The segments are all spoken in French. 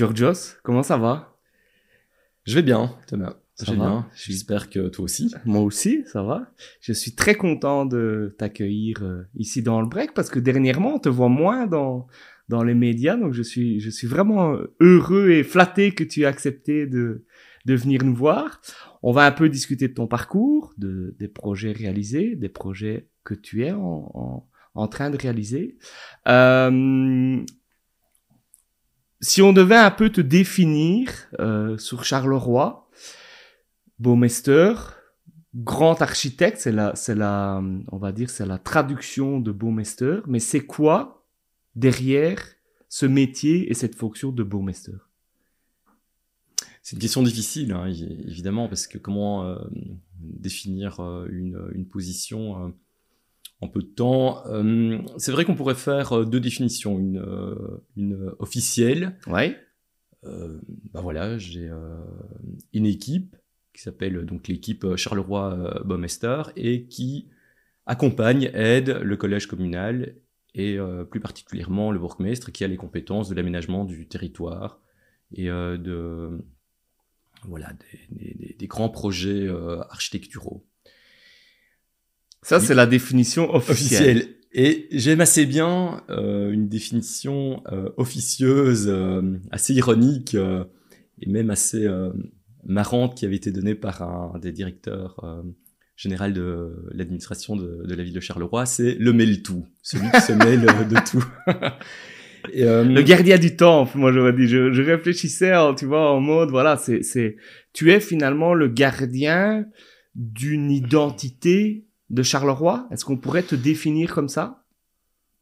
Georgios, comment ça va? Je vais bien, Thomas. Ça je vais va? bien. J'espère que toi aussi. Moi aussi, ça va. Je suis très content de t'accueillir euh, ici dans le break parce que dernièrement, on te voit moins dans, dans les médias. Donc, je suis, je suis vraiment heureux et flatté que tu aies accepté de, de venir nous voir. On va un peu discuter de ton parcours, de, des projets réalisés, des projets que tu es en, en, en train de réaliser. Euh, si on devait un peu te définir euh, sur Charleroi, Baumeister, grand architecte, c'est la, c'est la, on va dire, c'est la traduction de Baumeister, mais c'est quoi derrière ce métier et cette fonction de Baumeister? C'est une question difficile, hein, évidemment, parce que comment euh, définir euh, une, une, position euh, en peu de temps euh, C'est vrai qu'on pourrait faire euh, deux définitions, une, euh, une officielle. Ouais. bah voilà, j'ai une équipe qui s'appelle donc l'équipe Charleroi Baumeister et qui accompagne, aide le collège communal et euh, plus particulièrement le bourgmestre qui a les compétences de l'aménagement du territoire et euh, de voilà des, des, des grands projets euh, architecturaux. Ça, c'est la définition officielle. officielle. Et j'aime assez bien euh, une définition euh, officieuse, euh, assez ironique et même assez marrante qui avait été donnée par un des directeurs général de l'administration de, de, la ville de Charleroi, c'est le mêle-tout, celui qui se mêle de tout. Et, euh, le gardien du temple, moi j'aurais dit, je, je réfléchissais, tu vois, en mode, voilà, c'est, c'est, tu es finalement le gardien d'une identité de Charleroi. Est-ce qu'on pourrait te définir comme ça?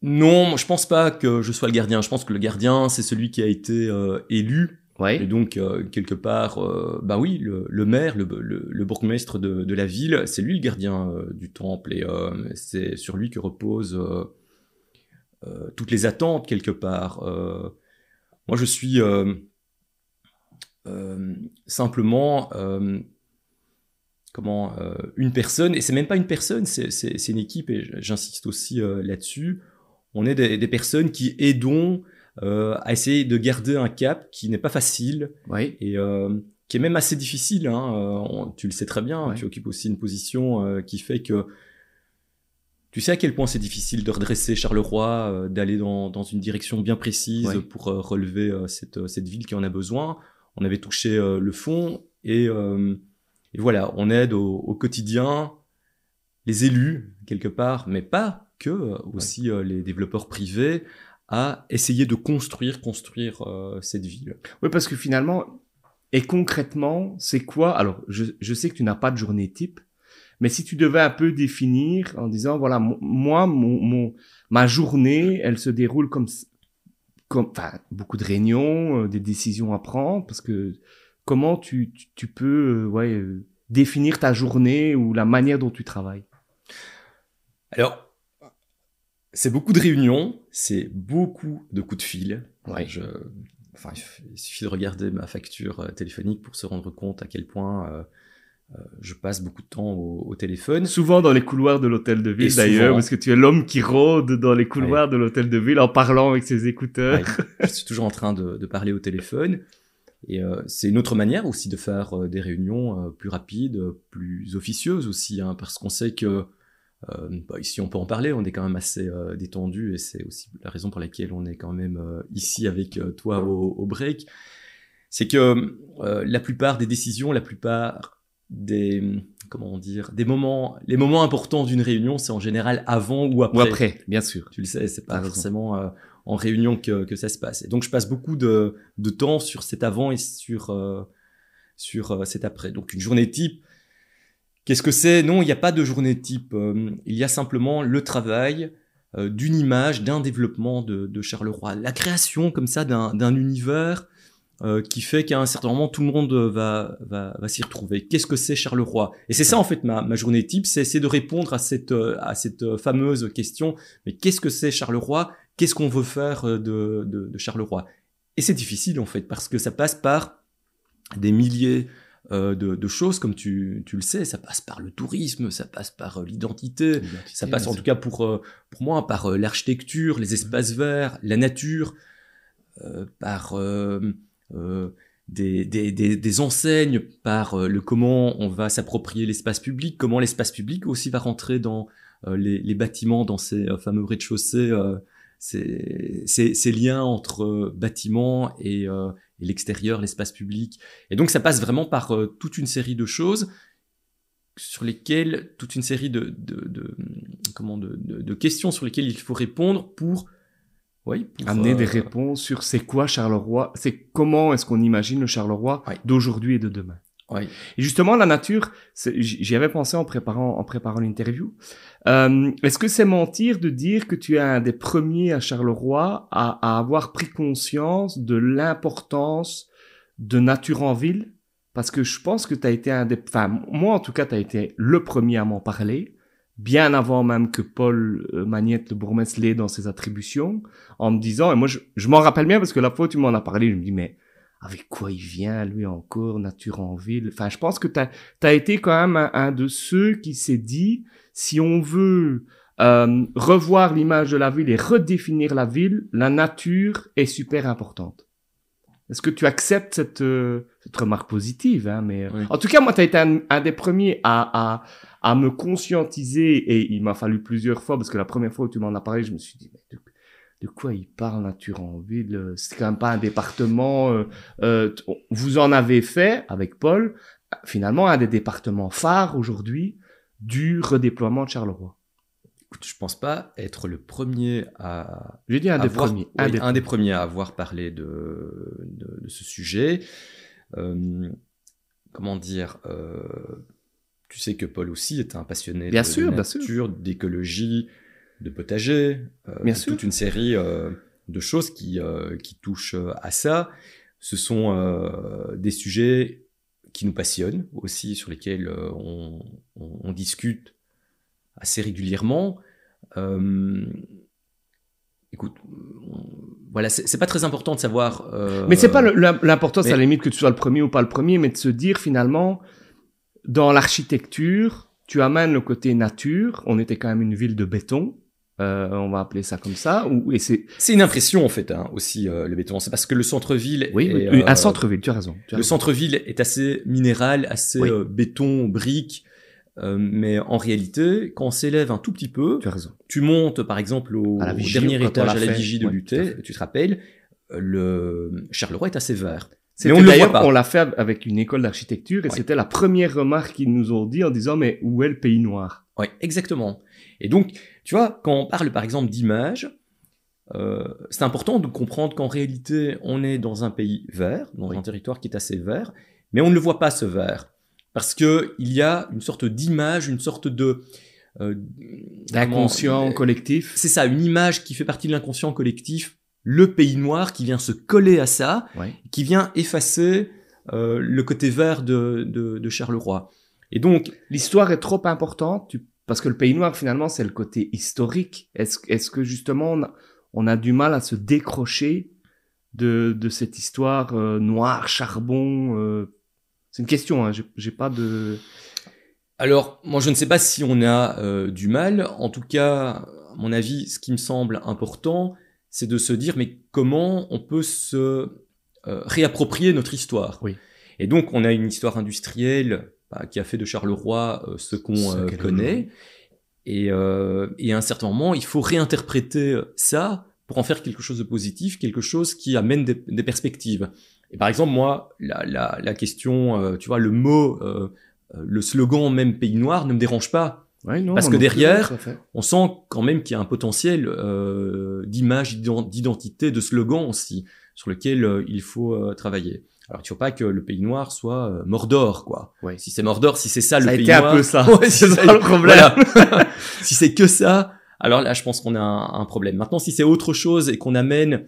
Non, je pense pas que je sois le gardien. Je pense que le gardien, c'est celui qui a été euh, élu Ouais. Et donc, euh, quelque part, euh, bah oui, le, le maire, le, le, le, bourgmestre de, de, la ville, c'est lui le gardien euh, du temple et c'est sur lui que reposent toutes les attentes, quelque part. moi, je suis simplement, comment, une personne, et c'est même pas une personne, c'est une équipe, et j'insiste aussi là-dessus. On est des, des personnes qui aidons euh, à essayer de garder un cap qui n'est pas facile oui. et euh, qui est même assez difficile. Hein. Euh, tu le sais très bien, ouais. tu occupes aussi une position euh, qui fait que tu sais à quel point c'est difficile de redresser Charleroi, euh, d'aller dans, dans, une direction bien précise pour euh, relever cette, cette, ville qui en a besoin. On avait touché le fond et, et, voilà, on aide au, au, quotidien les élus quelque part, mais pas que aussi ouais. les développeurs privés à essayer de construire, construire euh, cette ville. Oui, parce que finalement, et concrètement, c'est quoi? Alors, je, je, sais que tu n'as pas de journée type, mais si tu devais un peu définir en disant, voilà, moi, mon, mon ma journée, elle se déroule comme, comme, enfin, beaucoup de réunions, euh, des décisions à prendre, parce que comment tu, tu, tu peux, euh, ouais, euh, définir ta journée ou la manière dont tu travailles? Alors, c'est beaucoup de réunions, c'est beaucoup de coups de fil. Ouais. Je, enfin, il suffit de regarder ma facture euh, téléphonique pour se rendre compte à quel point euh, euh, je passe beaucoup de temps au, au, téléphone. Souvent dans les couloirs de l'hôtel de ville d'ailleurs, parce que tu es l'homme qui rôde dans les couloirs ouais. de l'hôtel de ville en parlant avec ses écouteurs. Ouais. je suis toujours en train de, de parler au téléphone. Et euh, c'est une autre manière aussi de faire euh, des réunions plus rapides, plus officieuses aussi, hein, parce qu'on sait que euh, bah ici, on peut en parler, on est quand même assez euh, détendu et c'est aussi la raison pour laquelle on est quand même euh, ici avec toi au, au, break. C'est que la plupart des décisions, la plupart des comment dire, des moments, les moments importants d'une réunion, c'est en général avant ou après. Ou après, bien sûr. Tu le sais, c'est pas forcément en réunion que, ça se passe. Et donc, je passe beaucoup de, temps sur cet avant et sur sur cet après. Donc, une journée type Qu'est-ce que c'est? Non, il n'y a pas de journée type. Euh, il y a simplement le travail euh, d'une image, d'un développement de, Charleroi. La création comme ça d'un univers euh, qui fait qu'à un certain moment, tout le monde va, va, va s'y retrouver. Qu'est-ce que c'est Charleroi? Et c'est ça en fait ma, ma journée type, c'est de répondre à cette, à cette fameuse question, mais qu'est-ce que c'est Charleroi? Qu'est-ce qu'on veut faire de, de, de Charleroi? Et c'est difficile en fait, parce que ça passe par des milliers euh, de, de, choses, comme tu, tu, le sais, ça passe par le tourisme, ça passe par euh, l'identité, ça passe en tout cas pour, euh, pour moi par euh, l'architecture, les espaces verts, la nature, euh, par euh, des, des, des, des, enseignes par euh, le comment on va s'approprier l'espace public, comment l'espace public aussi va rentrer dans euh, les, les, bâtiments, dans ces fameux rez-de-chaussée, ces, ces, ces, liens entre bâtiments et, et l'extérieur, l'espace public. Et donc ça passe vraiment par toute une série de choses sur lesquelles, toute une série de, de, de comment, de, de, questions sur lesquelles il faut répondre pour oui, amener des euh, réponses sur c'est quoi Charleroi, c'est comment est-ce qu'on imagine le Charleroi d'aujourd'hui et de demain? Oui. Et justement, la nature, j'y avais pensé en préparant, en préparant l'interview. Euh, est-ce que c'est mentir de dire que tu es un des premiers à Charleroi à, à avoir pris conscience de l'importance de nature en ville? Parce que je pense que tu as été un des... Enfin, moi en tout cas, tu as été le premier à m'en parler bien avant même que Paul euh, Magnette, le bourgmestre, l'ait dans ses attributions, en me disant, et moi je, je m'en rappelle bien parce que la fois où tu m'en as parlé, je me dis, mais avec quoi il vient, lui encore, nature en ville Enfin, je pense que tu as, été quand même un, de ceux qui s'est dit, si on veut euh, revoir l'image de la ville et redéfinir la ville, la nature est super importante. Est-ce que tu acceptes cette, euh, cette remarque positive hein, mais En tout cas, moi, tu as été un, un des premiers à, à, à me conscientiser, et il m'a fallu plusieurs fois, parce que la première fois où tu m'en as parlé, je me suis dit, mais de, quoi il parle, Nature en ville C'est quand même pas un département, euh, euh, vous en avez fait, avec Paul, finalement, un des départements phares aujourd'hui du redéploiement de Charleroi. Écoute, je pense pas être le premier à. J'ai dit un des premiers. Un, des... un, des... premiers à avoir parlé de, de, de ce sujet. Euh, comment dire euh, tu sais que Paul aussi est un passionné bien de, sûr, nature, d'écologie, de potager, euh, bien sûr. toute une série euh, de choses qui, euh, qui touchent euh, à ça. Ce sont euh, des sujets qui nous passionnent aussi, sur lesquels euh, on, on, on, discute assez régulièrement. écoute, voilà, c'est pas très important de savoir. mais c'est pas l'important, c'est à la limite que tu sois le premier ou pas le premier, mais de se dire finalement dans l'architecture, tu amènes le côté nature. On était quand même une ville de béton. Euh, on va appeler ça comme ça. Ou, et c'est... c'est une impression en fait hein, aussi euh, le béton. C'est parce que le centre-ville. Oui, est, oui un euh, centre-ville. Tu as raison. Tu as le centre-ville est assez minéral, assez oui. Euh, béton, brique. Euh, mais en réalité, quand on s'élève un tout petit peu, tu, as raison. tu montes par exemple au, vigie, au dernier étage à la vigie de ouais, Luté, tu te rappelles, le Charleroi est assez vert. Mais on d'ailleurs, on l'a fait avec une école d'architecture et ouais. c'était la première remarque qu'ils nous ont dit en disant mais où est le pays noir? Oui, exactement. Et donc, tu vois, quand on parle par exemple d'image, euh, c'est important de comprendre qu'en réalité, on est dans un pays vert, dans oui. un territoire qui est assez vert, mais on ne le voit pas ce vert parce que il y a une sorte d'image, une sorte de euh, d'inconscient collectif. C'est ça, une image qui fait partie de l'inconscient collectif le pays noir qui vient se coller à ça, qui vient effacer euh, le côté vert de, de, de Charleroi. Et donc, l'histoire est trop importante, tu... parce que le pays noir, finalement, c'est le côté historique. Est-ce est que, justement, on a, on a, du mal à se décrocher de, de cette histoire euh, noire, charbon euh... C'est une question, hein, j'ai pas de... Alors, moi, je ne sais pas si on a euh, du mal. En tout cas, à mon avis, ce qui me semble important, c'est de se dire mais comment on peut se euh, réapproprier notre histoire? Oui. Et donc on a une histoire industrielle bah, qui a fait de Charleroi euh, ce qu'on euh, connaît. Et, euh, et, à un certain moment, il faut réinterpréter ça pour en faire quelque chose de positif, quelque chose qui amène des, des perspectives. Et par exemple, moi, la, la, la question, euh, tu vois, le mot, euh, le slogan même pays noir ne me dérange pas. Ouais, non, Parce que derrière, on sent quand même qu'il y a un potentiel euh, d'image, d'identité, de slogan aussi, sur lequel il faut travailler. Alors, tu vois pas que le pays noir soit euh, Mordor, quoi. Ouais. Si c'est Mordor, si c'est ça, ça le pays noir. A été un peu ça. Ouais, c'est ça le problème. Voilà. si c'est que ça, alors là, je pense qu'on a un, un, problème. Maintenant, si c'est autre chose et qu'on amène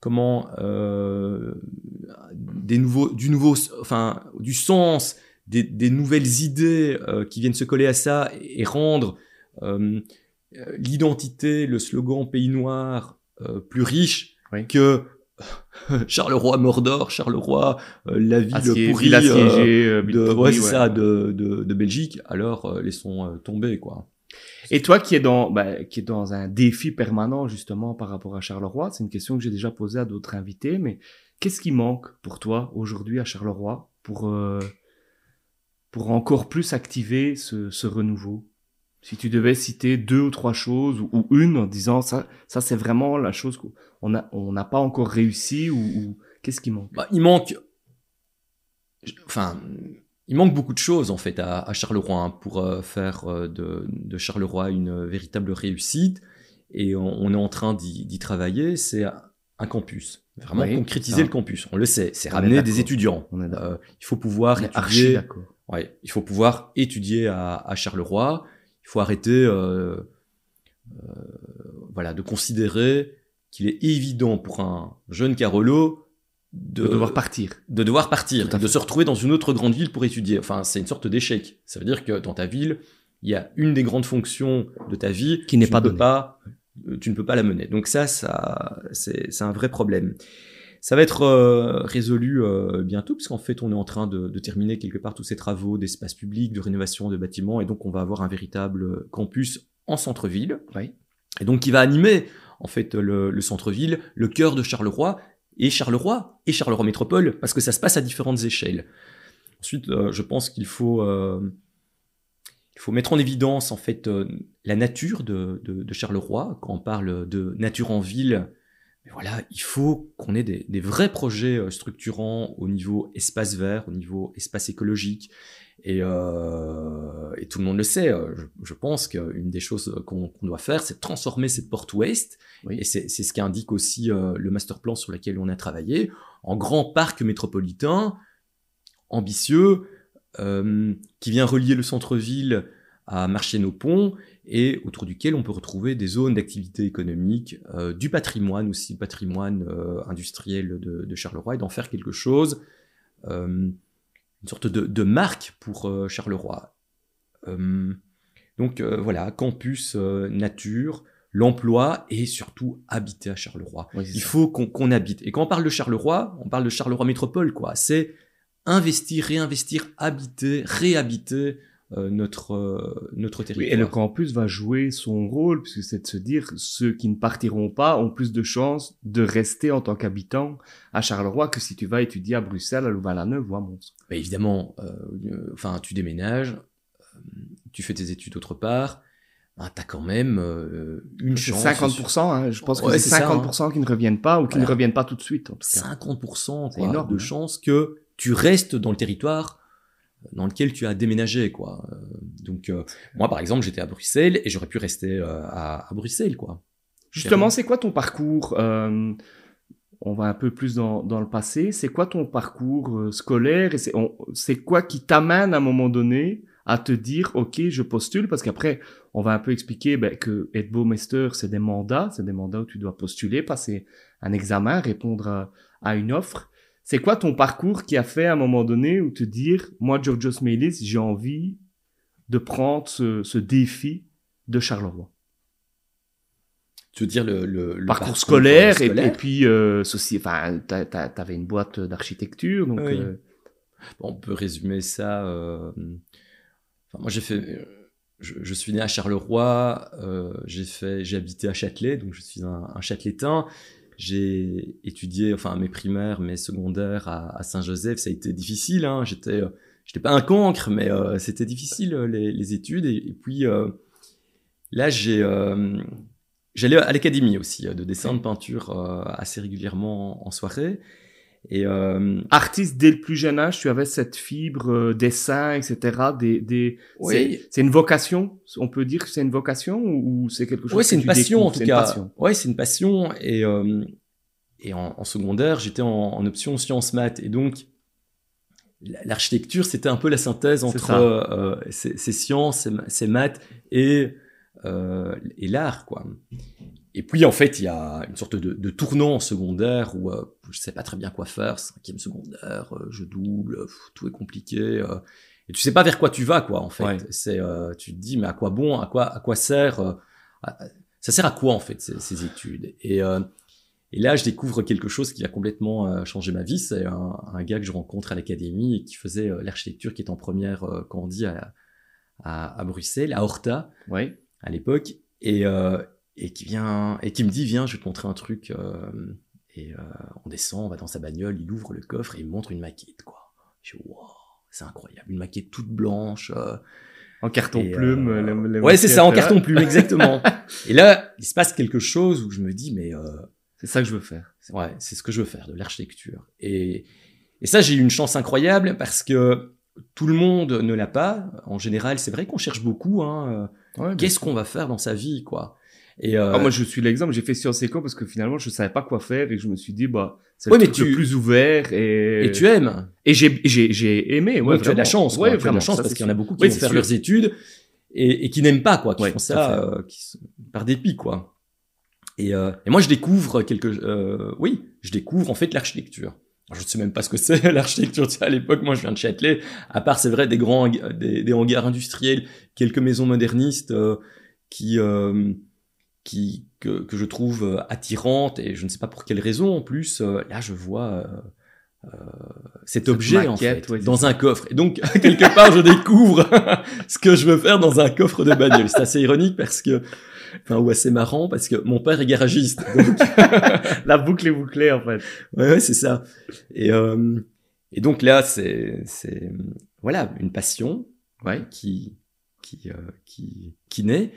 comment euh, des nouveaux, du nouveau, enfin, du sens, des, des nouvelles idées euh, qui viennent se coller à ça et rendre euh, l'identité, le slogan pays noir euh, plus riche oui. que Charleroi Mordor, Charleroi euh, la ville pourrie ville assiégée, euh, de, ouais, ça, de, de, de, Belgique, alors laissons tomber quoi. Et toi qui es dans bah, qui est dans un défi permanent justement par rapport à Charleroi, c'est une question que j'ai déjà posée à d'autres invités, mais Qu'est-ce qui manque pour toi aujourd'hui à Charleroi pour, euh, pour encore plus activer ce, ce renouveau? Si tu devais citer deux ou trois choses ou, ou une en disant ça, ça c'est vraiment la chose qu'on n'a on n'a pas encore réussi ou, ou qu'est-ce qui manque? Bah, il manque. Enfin, il manque beaucoup de choses en fait à, à Charleroi hein, pour euh, faire euh, de, de Charleroi une véritable réussite. Et on, on est en train d'y travailler. C'est un campus. Vraiment Oui, concrétiser le campus. On le sait. C'est On est ramener des étudiants. On. Euh, il faut pouvoir On étudier. Ouais, il faut pouvoir étudier à, à Charleroi. Il faut arrêter, euh, euh, voilà, de considérer qu'il est évident pour un jeune Carolo de, De devoir partir. de devoir partir, de se retrouver dans une autre grande ville pour étudier. Enfin, c'est une sorte d'échec. Ça veut dire que dans ta ville, il y a une des grandes fonctions de ta vie Qui n'est pas donnée. pas, euh, tu ne peux pas la mener. Donc ça, ça, c'est, c'est un vrai problème. Ça va être euh, résolu euh, bientôt, puisqu'en fait, on est en train de, de terminer quelque part tous ces travaux d'espace public, de rénovation de bâtiments, et donc on va avoir un véritable campus en centre-ville, Oui. et donc qui va animer en fait le, le centre-ville, le cœur de Charleroi, et Charleroi et Charleroi Métropole, parce que ça se passe à différentes échelles. Ensuite, euh, je pense qu'il faut euh, faut mettre en évidence en fait euh, la nature de, Charleroi. Quand on parle de nature en ville, voilà, il faut qu'on ait des, des vrais projets euh, structurants au niveau espace vert, au niveau espace écologique. Et, euh, et tout le monde le sait. euh, Je, je pense qu'une des choses qu'on doit faire, c'est de transformer cette porte ouest. Oui. Et c'est ce qu'indique aussi euh, le master plan sur lequel on a travaillé, en grand parc métropolitain, ambitieux, euh, qui vient relier le centre-ville à Marché-nos-Ponts et autour duquel on peut retrouver des zones d'activité économique, du patrimoine aussi, patrimoine euh, industriel de, de Charleroi, et d'en faire quelque chose, euh, une sorte de, de marque pour euh, Charleroi. Euh, donc euh, voilà, campus, nature, l'emploi et surtout habiter à Charleroi. Oui, Il ça. faut qu'on qu'on habite. Et quand on parle de Charleroi, on parle de Charleroi métropole, quoi. C'est investir, réinvestir, habiter, réhabiter euh, notre, euh, notre Oui, territoire. et le campus va jouer son rôle, puisque c'est de se dire ceux qui ne partiront pas ont plus de chances de rester en tant qu'habitants à Charleroi que si tu vas étudier à Bruxelles, à Louvain-la-Neuve ou à Mons. Bah, évidemment, euh, enfin, tu déménages, tu fais tes études autre part, bah, t'as quand même euh, une chance. 50%, hein, je pense que Ouais, c'est c'est ça, hein. 50% qui ne reviennent pas ou qui ne reviennent pas tout de suite. En tout cas. 50% C'est quoi, énorme, de hein. chances que tu restes dans le territoire dans lequel tu as déménagé quoi. Euh, donc euh, moi par exemple j'étais à Bruxelles et j'aurais pu rester euh, à, à Bruxelles quoi. Justement, c'est quoi ton parcours euh, On va un peu plus dans, dans le passé. C'est quoi ton parcours euh, scolaire et c'est quoi qui t'amène à un moment donné à te dire ok je postule? Parce qu'après on va un peu expliquer ben, que être Master c'est des mandats, c'est des mandats où tu dois postuler, passer un examen, répondre à, à une offre. C'est quoi ton parcours qui a fait à un moment donné où te dire moi Georgios Melis j'ai envie de prendre ce, ce défi de Charleroi? Tu veux dire le, le, le parcours, scolaire, et- puis euh, ceci enfin t'as- t'as- t'avais une boîte d'architecture donc Oui. euh, Bon, on peut résumer ça. euh, Enfin, moi, j'ai fait. Je, je suis né à Charleroi. euh, j'ai fait. J'ai habité à Châtelet, donc je suis un, un Châteletain. J'ai étudié, enfin, mes primaires, mes secondaires à, à Saint-Joseph. Ça a été difficile. Hein. J'étais, euh, j'étais pas un cancre, mais euh, c'était difficile euh, les, les études. Et, et puis euh, là, j'ai. euh, J'allais à l'académie aussi de dessin, de peinture assez régulièrement en soirée. Et euh, artiste dès le plus jeune âge tu avais cette fibre euh, dessin etc des des Oui. c'est- une vocation on peut dire que c'est une vocation ou, ou c'est quelque chose que c'est une passion découvres en tout cas. Ouais, c'est une passion. Et, euh, et en, en secondaire, j'étais en, en option sciences maths. Et donc, la- l'architecture, c'était un peu la synthèse entre ça. euh, ces, ces sciences, ces, ces maths et, euh, et l'art, quoi. Et puis, en fait, il y a une sorte de, de tournant en secondaire où euh, je sais pas très bien quoi faire, cinquième secondaire, euh, je double, tout est compliqué. euh, et tu sais pas vers quoi tu vas, quoi, en fait. Ouais. C'est, euh, tu te dis, mais à quoi bon, à quoi, à quoi sert, à- ça sert à quoi, en fait, ces, ces études? Et, et là, je découvre quelque chose qui a complètement changé ma vie. C'est un, un gars que je rencontre à l'académie et qui faisait l'architecture qui est en première, quand on dit, à, à, à Bruxelles, à Horta, ouais à l'époque, et, et qui vient et qui me dit, viens, je vais te montrer un truc. euh, Et euh, on descend, on va dans sa bagnole, il ouvre le coffre et il me montre une maquette, quoi. Je dis, wow, c'est incroyable, une maquette toute blanche. euh, En carton Et, plume. euh, Ouais, c'est ça, en carton plume, exactement. et là, il se passe quelque chose où je me dis, mais euh, C'est ça que je veux faire. ouais, c'est ce que je veux faire, de l'architecture. Et, et ça, j'ai eu une chance incroyable parce que tout le monde ne l'a pas. En général, c'est vrai qu'on cherche beaucoup. Hein, euh, Ouais, Qu'est-ce qu'on va faire dans sa vie, quoi? Et euh, Ah, moi, je suis l'exemple. J'ai fait Sciences Éco parce que finalement, je savais pas quoi faire et je me suis dit, bah, c'est Ouais, le mais truc le tu- plus ouvert et. et tu aimes. Et j'ai, j'ai, j'ai aimé. Ouais, Ouais, tu as de la chance, quoi. Ouais, tu as de la chance ça, parce qu'il y en a beaucoup qui vont faire sûr. leurs études et, et qui n'aiment pas, quoi, qui Ouais, font ça euh, qui par dépit, quoi. Et, euh, et moi, je découvre quelque, euh, oui, je découvre en fait l'architecture. Je ne sais même pas ce que c'est l'architecture. Tu sais, à l'époque, moi, je viens de Châtelet. À part, c'est vrai, des grands, des, des hangars industriels, quelques maisons modernistes euh, qui, euh, qui que, que je trouve euh, attirantes et je ne sais pas pour quelle raison en plus. euh, là, je vois euh, euh, cet Cette objet en fait ouais, dans un coffre. Et donc quelque part, je découvre ce que je veux faire dans un coffre de bagnole. C'est assez ironique parce que, enfin, ou assez marrant parce que mon père est garagiste. Donc, La boucle est bouclée, en fait. ouais, ouais, c'est ça. Et euh, et donc là, c'est c'est voilà une passion Ouais. qui qui euh, qui qui naît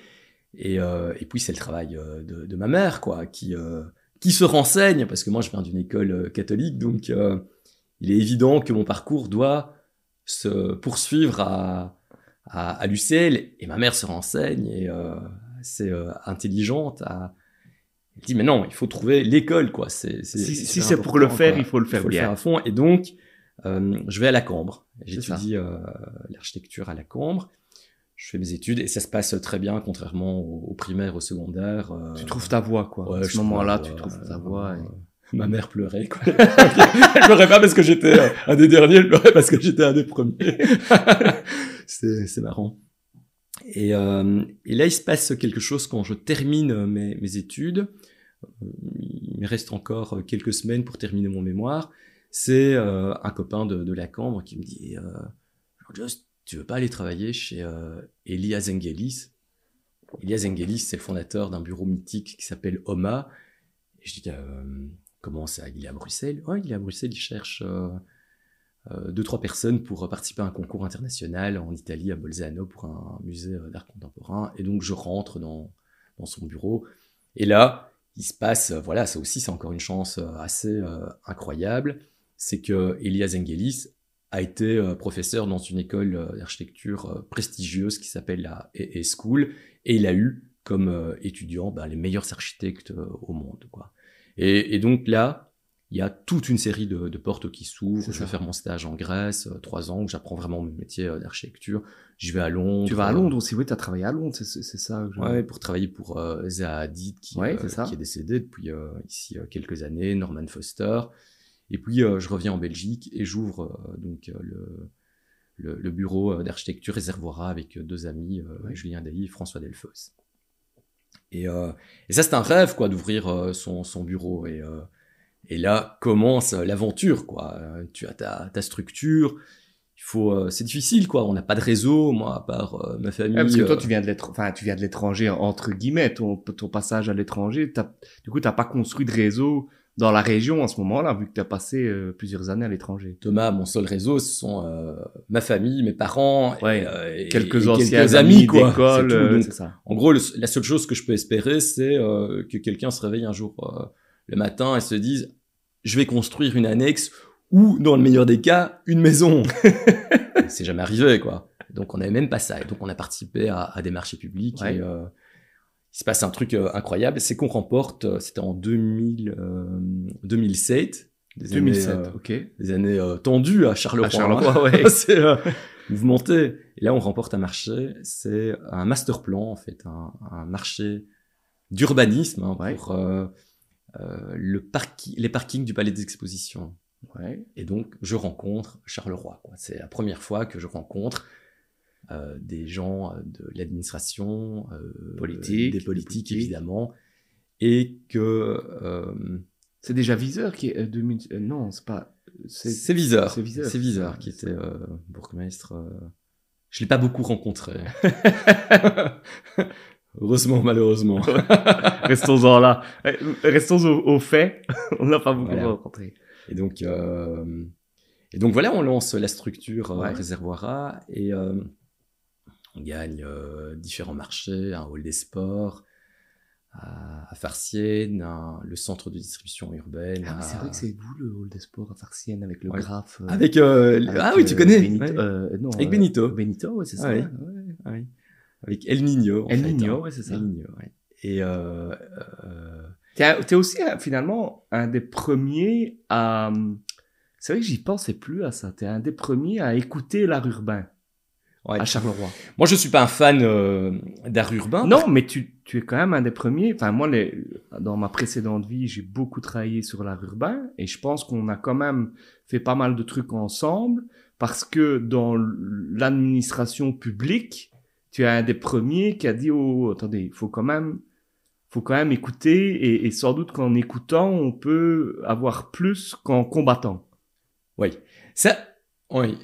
et euh, et puis c'est le travail euh, de, de ma mère quoi qui euh, qui se renseigne parce que moi je viens d'une école catholique donc euh, il est évident que mon parcours doit se poursuivre à à, à l'UCL et ma mère se renseigne et c'est intelligente à elle dit mais non il faut trouver l'école quoi c'est c'est- Si, c'est si super c'est pour le faire, quoi. il faut le faire Il faut le bien. faire à fond. Et donc, je vais à la Cambre. J'étudie l'architecture à la Cambre. Je fais mes études et ça se passe très bien, contrairement au, au primaire, au secondaire. euh, Tu trouves ta voix, quoi. ouais, à ce moment-là, tu trouves ta euh, voix. et- Ma mère pleurait. Quoi. elle pleurait pas parce que j'étais euh, un des derniers, elle pleurait parce que j'étais un des premiers. c'est c'est marrant. Et, euh, et là, il se passe quelque chose quand je termine mes, mes études. Il me reste encore quelques semaines pour terminer mon mémoire. C'est euh, un copain de, de la Cambre qui me dit euh, Just, tu veux pas aller travailler chez euh, Elias Engelis Elias Engelis, c'est le fondateur d'un bureau mythique qui s'appelle OMA. Je dis euh, Comment ça Il est à Bruxelles? Ouais, il est à Bruxelles, il cherche euh, euh, deux, trois personnes pour participer à un concours international en Italie, à Bolzano, pour un musée euh, d'art contemporain. Et donc, je rentre dans, dans son bureau. Et là, il se passe, voilà, ça aussi, c'est encore une chance assez incroyable. C'est que Elias Engelis a été euh, professeur dans une école euh, d'architecture euh, prestigieuse qui s'appelle la EE School. Et il a eu comme étudiant ben, les meilleurs architectes au monde. Quoi. Et, et donc là, il y a toute une série de, de portes qui s'ouvrent. Je vais faire mon stage en Grèce, trois ans, où j'apprends vraiment mon métier d'architecture. Je vais à Londres. Tu vas à Londres aussi, oui, tu as travaillé à Londres, c'est- ça. je- Ouais, pour travailler pour euh, Zaha Hadid, qui, Ouais, euh, est décédé depuis euh, ici quelques années, Norman Foster. Et puis, euh, je reviens en Belgique et j'ouvre euh, donc euh, le, le, le bureau d'architecture Réservoir avec deux amis, Ouais. Julien Dailly et François Delfos. Et, et ça, c'est un rêve, quoi, d'ouvrir son, son bureau. Et, et là commence l'aventure, quoi. Tu as ta, ta structure. Il faut, euh, c'est difficile, quoi. On n'a pas de réseau, moi, à part euh, ma famille. Ouais, parce que toi, tu viens de l'étr- enfin, tu viens de l'étranger, entre guillemets, ton, ton passage à l'étranger. t'as- Du coup, tu n'as pas construit de réseau dans la région en ce moment-là, vu que tu as passé euh, plusieurs années à l'étranger. Thomas, mon seul réseau, ce sont euh, ma famille, mes parents, Ouais, et, euh, et- Quelques et anciens quelques amis, amis, quoi. d'école, tout. euh, Donc, c'est ça. en gros, le- la seule chose que je peux espérer, c'est euh, que quelqu'un se réveille un jour euh, le matin et se dise, je vais construire une annexe ou, dans le meilleur des cas, une maison. c'est jamais arrivé, quoi. Donc, on n'avait même pas ça. Et donc, on a participé à, à des marchés publics. Ouais. Et, il se passe un truc euh, incroyable, c'est qu'on remporte, euh, c'était en 2000, euh, 2007. Des 2007, années, euh, des années euh, tendues à Charleroi. À Charleroi, ouais. c'est euh, mouvementé. Et là, on remporte un marché. C'est un master plan, en fait, un, un marché d'urbanisme hein, Ouais. pour euh, euh, le parki- les parkings du palais des expositions. Ouais. Et donc, je rencontre Charleroi. C'est la première fois que je rencontre euh, des gens euh, de l'administration, euh, Politique, des politiques évidemment, et que euh, C'est déjà Viseur qui est euh, 2000... euh, non, c'est pas. C'est Viseur. c'est Viseur, C'est Viseur qui était euh, bourgmestre. euh, Je l'ai pas beaucoup rencontré. Heureusement, malheureusement. Restons-en là. Restons au, au fait. on n'a pas beaucoup Voilà. rencontré. Et donc, euh, et donc voilà, on lance la structure euh. Réservoir A et euh, on gagne euh, différents marchés, un hall des sports à, à Farciennes, un- le centre de distribution urbaine. Ah, oui, c'est à- vrai que c'est vous le hall des sports à Farciennes avec le Ouais. graphe. euh, Avec, euh, avec, ah oui, tu connais. Benito, ouais. non, Avec Benito. Benito, ouais, c'est ça. Ah ouais, ouais. Ah. Avec El Niño. en El fait, Niño, hein. c'est ça. El ouais. Et T'es aussi finalement un des premiers à. C'est vrai que j'y pensais plus à ça. T'es un des premiers à écouter l'art urbain ouais. à Charleroi. moi, je suis pas un fan euh, d'art urbain. Non, mais tu, tu es quand même un des premiers. Enfin, moi, les, dans ma précédente vie, j'ai beaucoup travaillé sur l'art urbain et je pense qu'on a quand même fait pas mal de trucs ensemble parce que dans l'administration publique, tu es un des premiers qui a dit oh attendez, il faut quand même faut quand même écouter et, et sans doute qu'en écoutant, on peut avoir plus qu'en combattant. Oui. Ça, oui.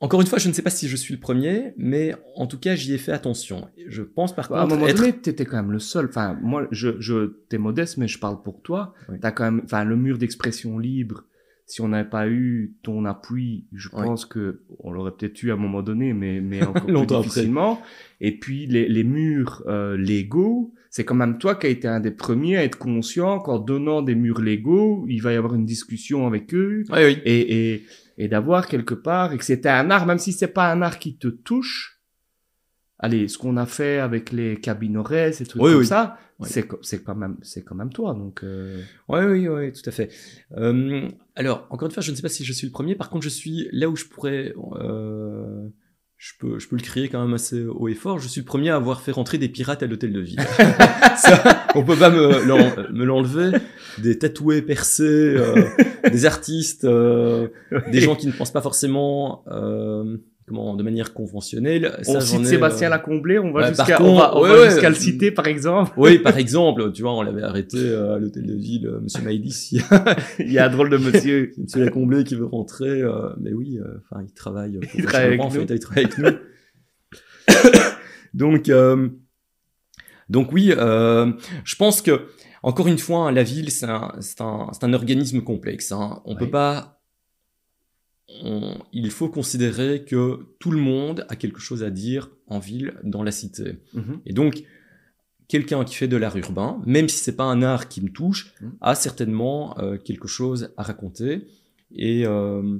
Encore une fois, je ne sais pas si je suis le premier, mais en tout cas, j'y ai fait attention. Je pense par À un contre moment être... donné, tu étais quand même le seul. Enfin, moi, je, je t'es modeste, mais je parle pour toi. Oui. T'as quand même, enfin, le mur d'expression libre. Si on n'avait pas eu ton appui, je Oui. pense que on l'aurait peut-être eu à un moment donné, mais mais encore plus après. difficilement. Et puis les, les murs euh, légaux, c'est quand même toi qui as été un des premiers à être conscient qu'en donnant des murs légaux, il va y avoir une discussion avec eux Oui, oui. et, et, et d'avoir quelque part, et que c'était un art, même si c'est pas un art qui te touche, allez, ce qu'on a fait avec les cabinores, ces trucs Oui, comme oui. ça, Oui. c'est, c'est quand même, c'est quand même toi, donc, euh, Oui, oui, oui, tout à fait. Euh, alors, encore une fois, je ne sais pas si je suis le premier. Par contre, je suis là où je pourrais... euh, je peux, je peux le crier quand même assez haut et fort. Je suis le premier à avoir fait rentrer des pirates à l'hôtel de ville. Ça, on peut pas me, l'en- me l'enlever. Des tatoués percés, euh, des artistes, euh, des gens qui ne pensent pas forcément euh, comment, de manière conventionnelle. Ça, on cite ai, Sébastien euh, Lacomblé, on va jusqu'à, ouais, ouais. jusqu'à le citer, par exemple. Oui, par exemple, tu vois, on l'avait arrêté à l'hôtel de ville, euh, Monsieur Maïdis, Il y a un drôle de monsieur. Monsieur Lacomblé qui veut rentrer, euh, mais oui, enfin, il travaille. Pour Il travaille avec en nous. fait, il travaille avec nous. donc, euh, donc oui, euh, je pense que encore une fois, hein, la ville, c'est un, organisme complexe. Hein. On Ouais. peut pas. on- il faut considérer que tout le monde a quelque chose à dire en ville, dans la cité. Mhm. Et donc, quelqu'un qui fait de l'art urbain, même si c'est pas un art qui me touche, Mm. a certainement euh, quelque chose à raconter. Et, euh,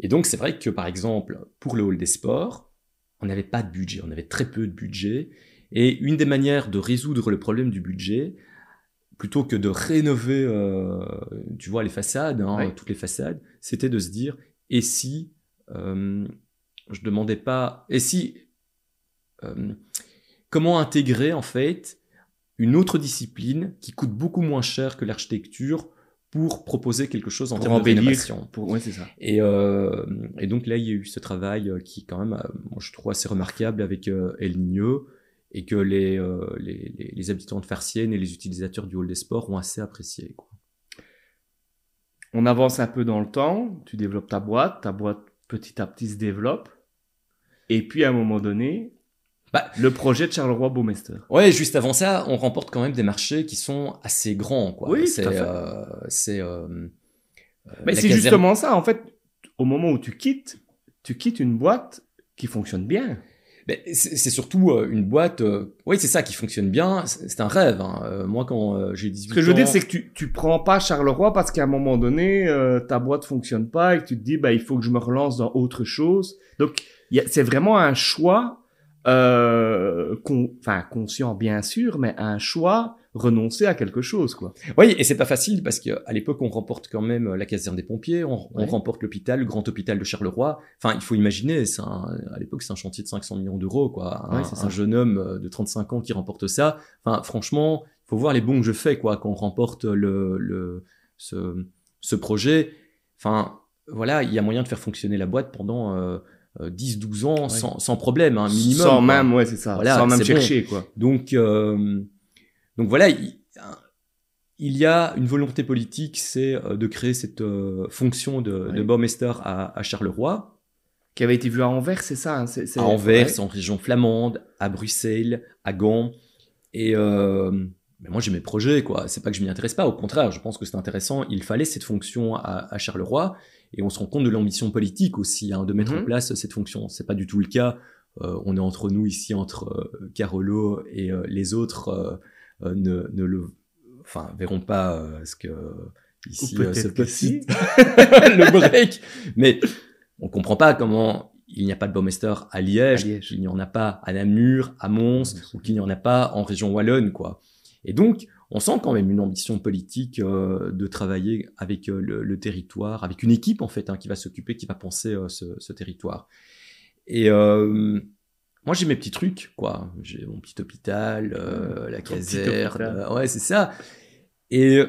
et donc, c'est vrai que, par exemple, pour le hall des sports, on n'avait pas de budget, on avait très peu de budget. Et une des manières de résoudre le problème du budget, plutôt que de rénover, euh, tu vois, les façades, hein, Ouais. toutes les façades, c'était de se dire, et si euh, je demandais pas, et si euh, comment intégrer en fait une autre discipline qui coûte beaucoup moins cher que l'architecture pour proposer quelque chose en Pour termes de rénovation. Pour, ouais, c'est ça. Et, euh, et donc là, il y a eu ce travail qui quand même, moi, je trouve assez remarquable avec El Niño et que les, euh, les, les, les habitants de Farciennes et les utilisateurs du hall des sports ont assez apprécié. Quoi. On avance un peu dans le temps, tu développes ta boîte, ta boîte petit à petit se développe, et puis à un moment donné, Bah- le projet de Charleroi Baumeister. Ouais, juste avant ça, on remporte quand même des marchés qui sont assez grands. Quoi. Oui, c'est, euh, c'est, euh, Mais c'est caserne- justement ça, en fait, au moment où tu quittes, tu quittes une boîte qui fonctionne bien. Mais c'est surtout euh, une boîte, euh, oui, c'est ça qui fonctionne bien. C'est un rêve. hein. Euh, moi, quand euh, j'ai 18 Ce que je veux ans, dire, c'est que tu, tu prends pas Charleroi parce qu'à un moment donné, euh, ta boîte fonctionne pas et que tu te dis, bah, il faut que je me relance dans autre chose. Donc, c'est vraiment un choix, euh, con- enfin, conscient, bien sûr, mais un choix renoncer à quelque chose, quoi. Oui, et c'est pas facile parce qu'à l'époque, on remporte quand même la caserne des pompiers, on, on Ouais. remporte l'hôpital, le grand hôpital de Charleroi. Enfin, il faut imaginer, c'est un- à l'époque, c'est un chantier de 500 millions d'euros, quoi. Un, Ouais, c'est ça. un jeune homme euh, de 35 ans qui remporte ça. Enfin, franchement, il faut voir les bons que je fais, quoi, quand on remporte le, le, ce, ce projet. Enfin, voilà, il y a moyen de faire fonctionner la boîte pendant euh, euh, 10-12 ans Ouais. sans, sans problème, un minimum. Sans quoi. même, ouais, c'est ça. Voilà, sans même bon. chercher, quoi. Donc, euh, donc voilà, il, il y a une volonté politique, c'est euh, de créer cette euh, fonction de, Ouais. de Baumeister à, à Charleroi, Qui avait été vu à Anvers, c'est ça, hein, à Anvers, ouais. en région flamande, à Bruxelles, à Gand. Et euh, mais moi, j'ai mes projets, quoi. C'est pas que je m'y intéresse pas. Au contraire, je pense que c'est intéressant. Il fallait cette fonction à, à, Charleroi. Et on se rend compte de l'ambition politique aussi, hein, de mettre en Mhm. place cette fonction. C'est pas du tout le cas. Euh, on est entre nous ici, entre euh, Carolo et euh, les autres ne, ne le, enfin, verront pas euh, ce que ici euh, ce petit si. le break. Mais on comprend pas comment il n'y a pas de Baumeister à Liège, À Liège. qu'il n'y en a pas à Namur, à Mons, ou qu'il n'y en a pas en région wallonne, quoi. Et donc, on sent quand même une ambition politique euh, de travailler avec euh, le, le territoire, avec une équipe en fait hein, qui va s'occuper, qui va penser euh, ce, ce territoire. Et euh, moi, j'ai mes petits trucs, quoi. J'ai mon petit hôpital, euh, la Ton petit caserne, euh, ouais, c'est ça. Et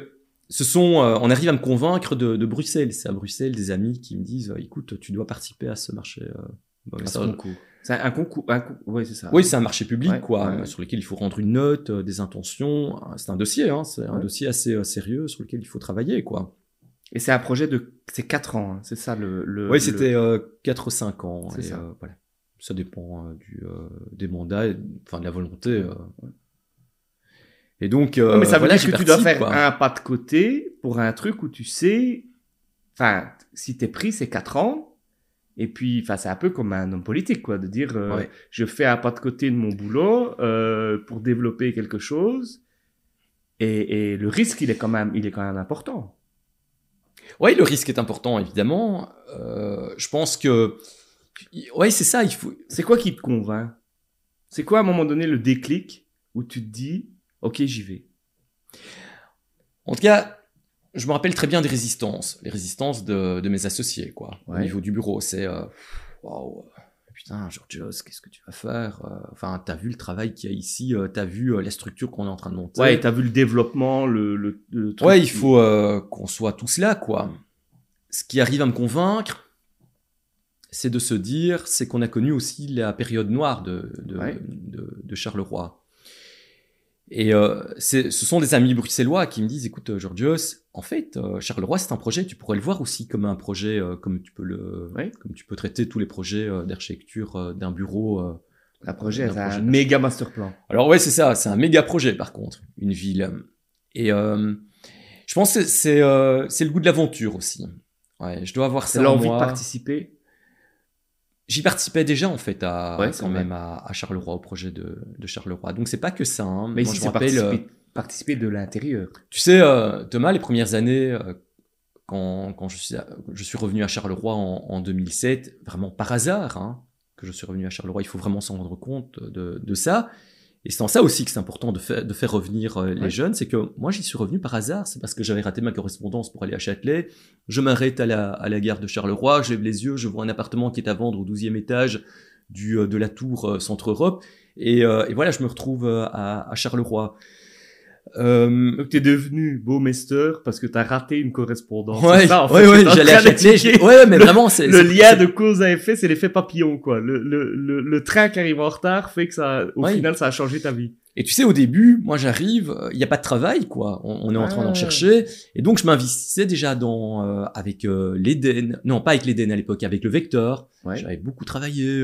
ce sont, euh, on arrive à me convaincre de, de Bruxelles. C'est à Bruxelles des amis qui me disent, euh, écoute, tu dois participer à ce marché. euh, À ce concours. C'est un concours. Un co- Oui, c'est ça. oui, c'est un marché public, Ouais, quoi, ouais, ouais. sur lequel il faut rendre une note, euh, des intentions. C'est un dossier, hein, c'est un Ouais. dossier assez euh, sérieux sur lequel il faut travailler, quoi. Et c'est un projet de. C'est 4 ans, hein, c'est ça le. le Oui, le- c'était 4 ou 5 ans. C'est ça. euh, voilà. Ça dépend euh, du, euh, des mandats, enfin de la volonté. euh. Et donc, euh, Ouais, mais ça veut voilà, dire que tu dois faire quoi. un pas de côté pour un truc où tu sais. Enfin, si t'es pris, c'est 4 ans. Et puis, enfin, c'est un peu comme un homme politique, quoi, de dire euh, Ouais. je fais un pas de côté de mon boulot euh, pour développer quelque chose. Et, et le risque, il est quand même, il est quand même important. Oui, le risque est important, évidemment. Euh, je pense que, ouais, c'est ça. Il faut. C'est quoi qui te convainc? C'est quoi à un moment donné le déclic où tu te dis ok, j'y vais? En tout cas, je me rappelle très bien des résistances, les résistances de, de mes associés, quoi, au niveau du bureau. C'est, euh, waouh, putain, Georgios, qu'est-ce que tu vas faire Euh, Enfin, t'as vu le travail qu'il y a ici, euh, t'as vu euh, la structure qu'on est en train de monter. Ouais, t'as vu le développement, le, le, le truc Ouais, il faut euh, qu'on soit tous là, quoi. Ce qui arrive à me convaincre, c'est de se dire, c'est qu'on a connu aussi la période noire de, de, Ouais. de, de Charleroi. Et euh, ce sont des amis bruxellois qui me disent, écoute, euh, Georgios, en fait, euh, Charleroi, c'est un projet, tu pourrais le voir aussi comme un projet, comme tu peux le, Ouais. comme tu peux traiter tous les projets d'architecture d'un bureau. Un projet, c'est un méga master plan. alors ouais, c'est ça, c'est un méga projet par contre, une ville. Et euh, je pense que c'est euh, le goût de l'aventure aussi. Ouais, je dois avoir ça l'envie de participer. J'y participais déjà en fait à Ouais, quand même à, à Charleroi au projet de, de Charleroi. Donc c'est pas que ça. hein. Mais Moi, ici, je rappelle. euh, participer, participer de l'intérieur. Tu sais, euh, Thomas, les premières années, euh, quand, quand je, suis, je suis revenu à Charleroi en, en 2007, vraiment par hasard, hein, que je suis revenu à Charleroi, il faut vraiment s'en rendre compte de, de ça. Et c'est en ça aussi que c'est important de faire, de faire revenir euh, les Ouais. jeunes, c'est que moi j'y suis revenu par hasard, c'est parce que j'avais raté ma correspondance pour aller à Châtelet, je m'arrête à la, à la gare de Charleroi, je lève les yeux, je vois un appartement qui est à vendre au 12e étage du, euh, de la tour euh, Centre-Europe, et, euh, et voilà, je me retrouve à, à Charleroi. Euh, Donc, t'es devenu beau mester parce que t'as raté une correspondance. Ouais, C'est ça, en fait, ouais, ouais, j'allais j'ai- Ouais, mais le- vraiment, c'est Le lien de cause à effet, c'est l'effet papillon, quoi. Le, le, le, le train qui arrive en retard fait que ça, au Ouais. final, ça a changé ta vie. Et tu sais, au début, moi j'arrive, il n'y a pas de travail, quoi. On, on est en train d'en Ah. chercher. Et donc, je m'investissais déjà dans, euh, avec euh, l'Eden. Non, pas avec l'Eden à l'époque, avec le Vector. Ouais. J'avais beaucoup travaillé.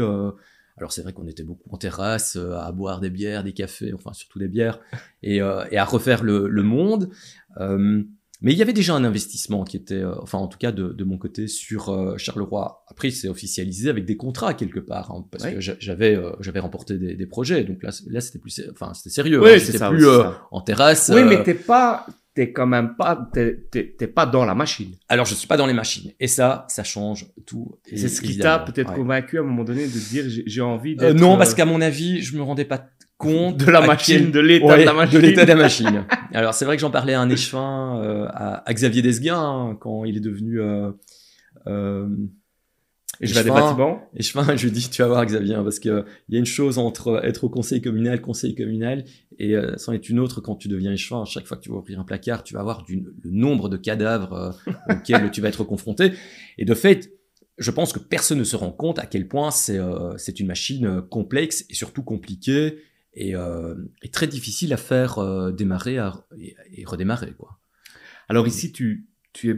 Alors, c'est vrai qu'on était beaucoup en terrasse, euh, à boire des bières, des cafés, enfin, surtout des bières, et, euh, et à refaire le, le monde. Euh, mais il y avait déjà un investissement qui était, euh, enfin, en tout cas, de, de mon côté, sur euh, Charleroi. Après, c'est officialisé avec des contrats quelque part, hein, parce Ouais. que j'a- j'avais, euh, j'avais remporté des, des projets. Donc là, là, c'était plus, enfin, c'était sérieux. Oui, hein, ça, plus euh, ça. en terrasse. Oui, mais t'es pas, t'es quand même pas, t'es, pas dans la machine. Alors, je suis pas dans les machines. Et ça, ça change tout. C'est ce qui t'a peut-être Ouais. convaincu à un moment donné de dire j'ai, envie Euh, non, euh, parce qu'à mon avis, je me rendais pas compte de la machine, quel- de l'état Ouais, de la machine. de l'état de la machine. Alors, c'est vrai que j'en parlais à un échevin, euh, à, à Xavier Desguin, hein, quand il est devenu euh, euh, Et je vais à des bâtiments. Échevin, je lui dis, tu vas voir Xavier, hein, parce que il y a une chose entre être au conseil communal, conseil communal, et euh, c'en est une autre quand tu deviens échevin. À chaque fois que tu vas ouvrir un placard, tu vas avoir du, le nombre de cadavres euh, auxquels tu vas être confronté. Et de fait, je pense que personne ne se rend compte à quel point c'est euh, c'est une machine euh, complexe et surtout compliquée et, euh, et très difficile à faire euh, démarrer à- et, et redémarrer. quoi. Alors ici, tu, tu es,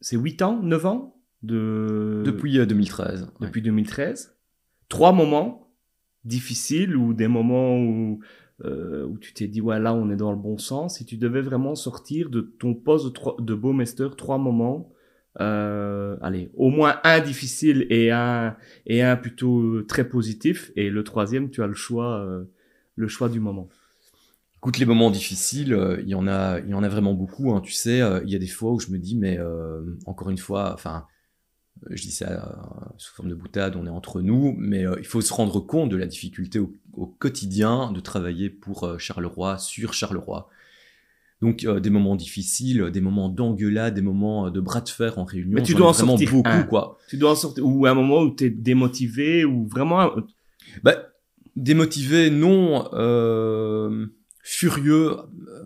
c'est 8 ans, 9 ans? De... Depuis euh, 2013. ouais. depuis 2013. Trois moments difficiles ou des moments où euh, où tu t'es dit, ouais, là, on est dans le bon sens, si tu devais vraiment sortir de ton poste de, trois- de Baumeister trois moments, euh, allez, au moins un difficile et un, et un plutôt euh, très positif, et le troisième, tu as le choix, euh, le choix du moment. Écoute, les moments difficiles, euh, il y en a, il y en a vraiment beaucoup. Hein, tu sais, euh, il y a des fois où je me dis, mais euh, encore une fois, enfin, euh, je dis ça euh, sous forme de boutade, on est entre nous, mais euh, il faut se rendre compte de la difficulté au, au quotidien de travailler pour euh, Charleroi, sur Charleroi. Donc euh, des moments difficiles, des moments d'engueulade, des moments de bras de fer en réunion. Mais tu dois en sortir beaucoup, un. quoi. Tu dois en sortir, ou un moment où tu es démotivé, ou vraiment, Bah, démotivé, non. Euh, furieux. euh,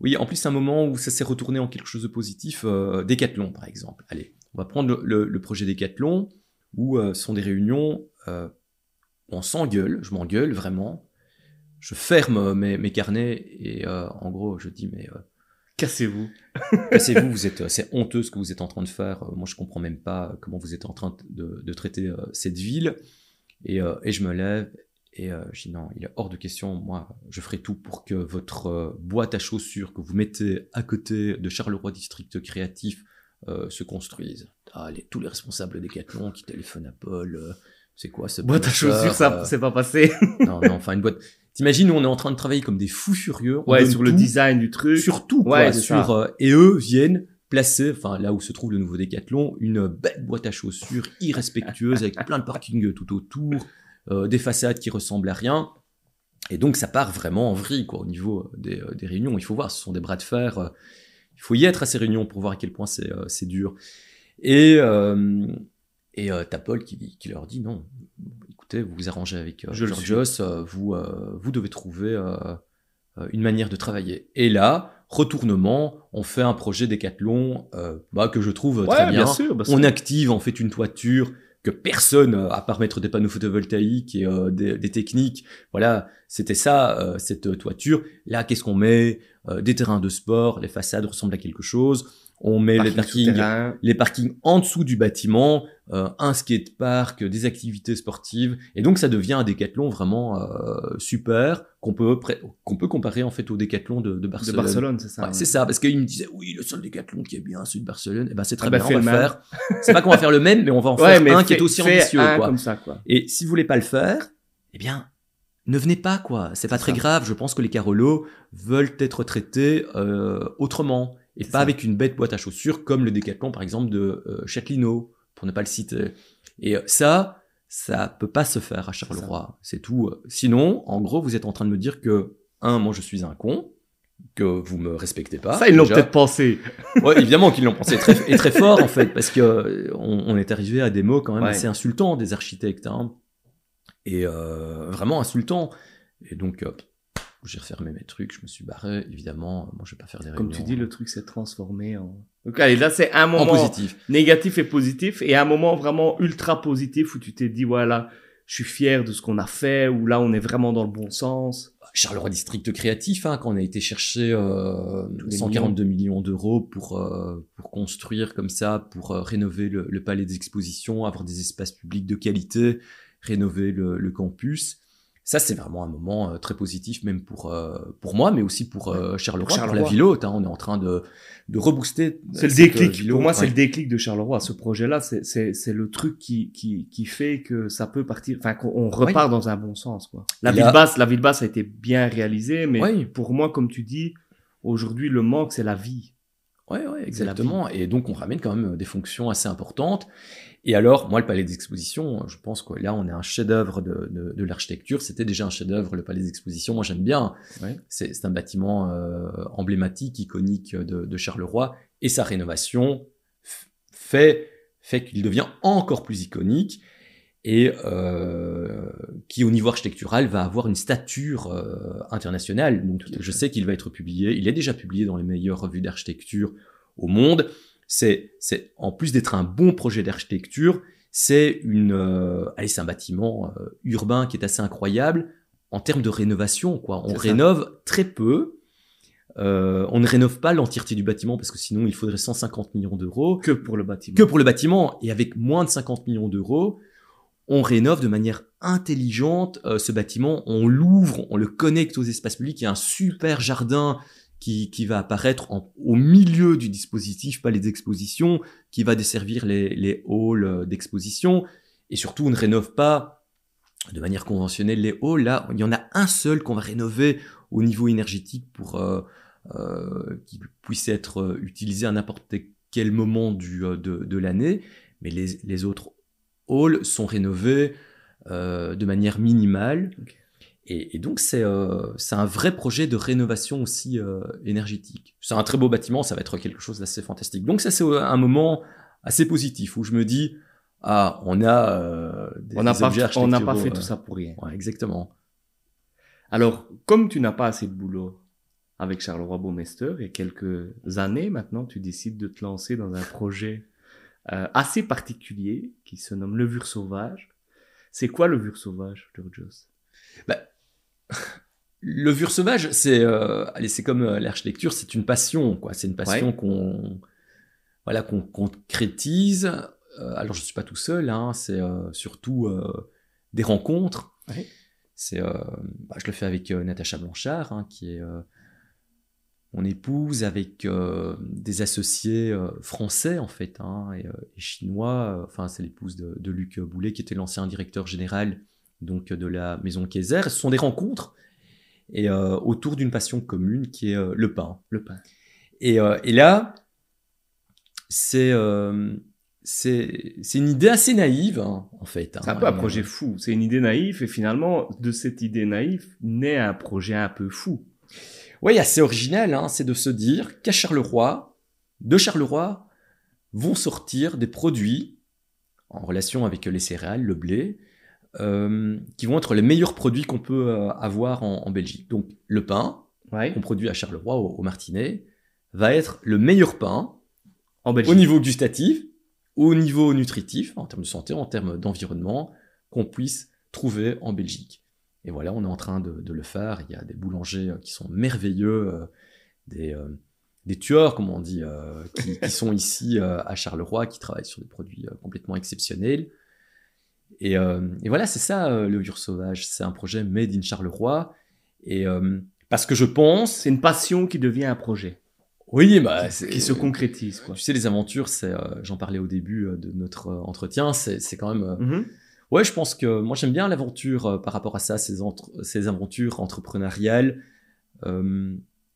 oui, en plus, c'est un moment où ça s'est retourné en quelque chose de positif. Décathlon, par exemple. Allez, on va prendre le, le- le projet Décathlon, où euh, ce sont des réunions euh, où on s'engueule, je m'engueule vraiment. Je ferme euh, mes, mes carnets et euh, en gros, je dis, mais euh, cassez-vous. Cassez-vous, vous êtes, euh, c'est honteux ce que vous êtes en train de faire. Euh, Moi, je comprends même pas comment vous êtes en train de, de traiter euh, cette ville. Et, euh, et je me lève et euh, je dis non, il est hors de question. Moi, je ferai tout pour que votre euh, boîte à chaussures que vous mettez à côté de Charleroi District Créatif euh, se construise. Ah, les- tous les responsables Decathlon qui téléphonent à Paul. euh, c'est quoi ce Boîte à chaussures, ça, euh, c'est pas passé. Non, non, enfin une boîte. T'imagines, nous, on est en train de travailler comme des fous furieux. Ouais, sur le design du truc. sur tout, quoi, Ouais, sur, euh, et eux viennent placer, enfin là où se trouve le nouveau Décathlon, une belle boîte à chaussures irrespectueuse avec plein de parking tout autour, euh, des façades qui ressemblent à rien. Et donc ça part vraiment en vrille quoi, au niveau des, des réunions. Il faut voir, ce sont des bras de fer. Il faut y être à ces réunions pour voir à quel point c'est euh, dur. Et, euh, et euh, t'as Paul qui, qui leur dit non, écoutez, vous vous arrangez avec euh, Georgios, euh, vous, vous devez trouver une manière de travailler. Et là, retournement, on fait un projet Décathlon bah, que je trouve Ouais, très bien. sûr. bah, On active en fait une toiture que personne, à part mettre des panneaux photovoltaïques et des, des techniques, voilà, c'était ça, cette toiture. Là, qu'est-ce qu'on met? Des terrains de sport, les façades ressemblent à quelque chose. On met les parking parkings les parkings en dessous du bâtiment, euh, un skatepark, des activités sportives, et donc ça devient un décathlon vraiment euh, super qu'on peut qu'on peut comparer en fait au décathlon de, de de Barcelone. Barcelone, c'est ça. Ouais, ouais. C'est ça, parce qu'il me disait oui le seul décathlon qui est bien celui de Barcelone, et ben c'est très Ah bah, bien, on va le faire. C'est pas qu'on va faire le même, mais on va en Ouais, faire un qui est aussi ambitieux un quoi. comme ça, quoi. Et si vous voulez pas le faire, eh bien, ne venez pas, quoi. C'est pas très ça. grave. Je pense que les Carolos veulent être traités euh, autrement. Et pas ça. avec une bête boîte à chaussures comme le décathlon, par exemple, de euh, Châtelineau, pour ne pas le citer. Et euh, ça, ça peut pas se faire à Charleroi. C'est tout. Sinon, en gros, vous êtes en train de me dire que, un, moi, je suis un con, que vous me respectez pas. ça, ils l'ont peut-être pensé. Ouais, évidemment qu'ils l'ont pensé très, et très fort en fait, parce que euh, on, on est arrivé à des mots quand même Ouais. assez insultants des architectes, hein. Et euh, vraiment insultants. Et donc euh, j'ai refermé mes trucs, je me suis barré. Évidemment, moi je vais pas faire des Comme réunions tu dis, le truc s'est transformé en. Donc, allez, là, c'est un en moment positif. négatif et positif, et un moment vraiment ultra positif où tu t'es dit, voilà, je suis fier de ce qu'on a fait, où là, on est vraiment dans le bon sens. Charleroi District Créatif, hein, quand on a été chercher euh, Tous les 142 millions d'euros pour euh, pour construire comme ça, pour euh, rénover le, le palais des expositions, avoir des espaces publics de qualité, rénover le, le campus. Ça, c'est vraiment un moment euh, très positif, même pour euh, pour moi, mais aussi pour euh, Charleroi, pour, Charleroi. la ville haute. hein. on est en train de de rebooster. C'est le euh, déclic. ville Pour moi, c'est le déclic de Charleroi. Ce projet-là, c'est, le truc qui, qui, qui fait que ça peut partir, enfin, qu'on on repart dans un bon sens, quoi. La Et ville là- basse, la ville basse a été bien réalisée, mais Oui. pour moi, comme tu dis, aujourd'hui, le manque, c'est la vie. Ouais, ouais, exactement. Et donc, on ramène quand même euh, des fonctions assez importantes. Et alors, moi, le palais des expositions, je pense que là, on est un chef-d'œuvre de, de, de l'architecture. C'était déjà un chef-d'œuvre, le palais des expositions. Moi, j'aime bien. Ouais. C'est c'est un bâtiment euh, emblématique, iconique de, de Charleroi. Et sa rénovation fait, fait qu'il devient encore plus iconique et euh, qui, au niveau architectural, va avoir une stature euh, internationale. Donc, je sais qu'il va être publié. Il est déjà publié dans les meilleures revues d'architecture au monde. C'est, c'est en plus d'être un bon projet d'architecture, c'est une, euh, allez, c'est un bâtiment euh, urbain qui est assez incroyable en termes de rénovation. Quoi, on ça. rénove très peu. Euh, on ne rénove pas l'entièreté du bâtiment parce que sinon il faudrait 150 millions d'euros Que pour le bâtiment. que pour le bâtiment. Et avec moins de 50 millions d'euros, on rénove de manière intelligente euh, ce bâtiment, on l'ouvre, on le connecte aux espaces publics, il y a un super jardin qui, qui va apparaître en- au milieu du dispositif, pas les expositions, qui va desservir les, les halls euh, d'exposition, et surtout on ne rénove pas de manière conventionnelle les halls, là il y en a un seul qu'on va rénover au niveau énergétique pour euh, euh, qui puisse être euh, utilisé à n'importe quel moment du, euh, de, de l'année, mais les, les autres halls sont rénovés euh, de manière minimale. Et, et donc c'est euh, c'est un vrai projet de rénovation aussi euh, énergétique. C'est un très beau bâtiment, ça va être quelque chose d'assez fantastique. Donc ça c'est un moment assez positif où je me dis ah on a euh, des, On n'a pas, on n'a pas fait tout euh, ça pour rien. ouais, exactement. Alors, comme tu n'as pas assez de boulot avec Charleroi Baumeister, et quelques années maintenant, tu décides de te lancer dans un projet euh, assez particulier qui se nomme Levure Sauvage. C'est quoi Levure Sauvage, Georgios? Levure sauvage, c'est euh, allez, c'est comme euh, l'architecture, c'est une passion, quoi. C'est une passion Ouais. qu'on voilà qu'on concrétise. Euh, alors je suis pas tout seul, hein, c'est euh, surtout des rencontres. Ouais. C'est bah, je le fais avec Natacha Blanchard, hein, qui est mon épouse, avec des associés français en fait, hein, et, et chinois. Enfin, c'est l'épouse de, de Luc Boulet, qui était l'ancien directeur général donc de la maison Kaiser. Ce sont des rencontres et euh, autour d'une passion commune qui est euh, le pain. Le pain. Et, euh, et là, c'est une idée assez naïve hein, en fait. C'est un hein. peu un Et, projet fou. C'est une idée naïve, et finalement, de cette idée naïve, naît un projet un peu fou. Oui, assez original, hein, c'est de se dire qu'à Charleroi, de Charleroi, vont sortir des produits en relation avec les céréales, le blé, euh, qui vont être les meilleurs produits qu'on peut euh, avoir en, en Belgique. Donc le pain Ouais. qu'on produit à Charleroi, au, au Martinet, va être le meilleur pain En Belgique. au niveau gustatif, au niveau nutritif, en termes de santé, en termes d'environnement, qu'on puisse trouver en Belgique. Et voilà, on est en train de, de le faire. Il y a des boulangers euh, qui sont merveilleux, euh, des, des tueurs, comme on dit, qui, qui sont ici à Charleroi, qui travaillent sur des produits complètement exceptionnels. Et, euh, et voilà, c'est ça euh, le Levure Sauvage. C'est un projet made in Charleroi. Et euh, parce que je pense, C'est une passion qui devient un projet, oui, bah, qui se concrétise. Quoi. tu sais, les aventures, c'est, euh, j'en parlais au début euh, de notre euh, entretien, c'est, quand même. Mhm. Ouais, je pense que moi j'aime bien l'aventure par rapport à ça, ces, entre- ces aventures entrepreneuriales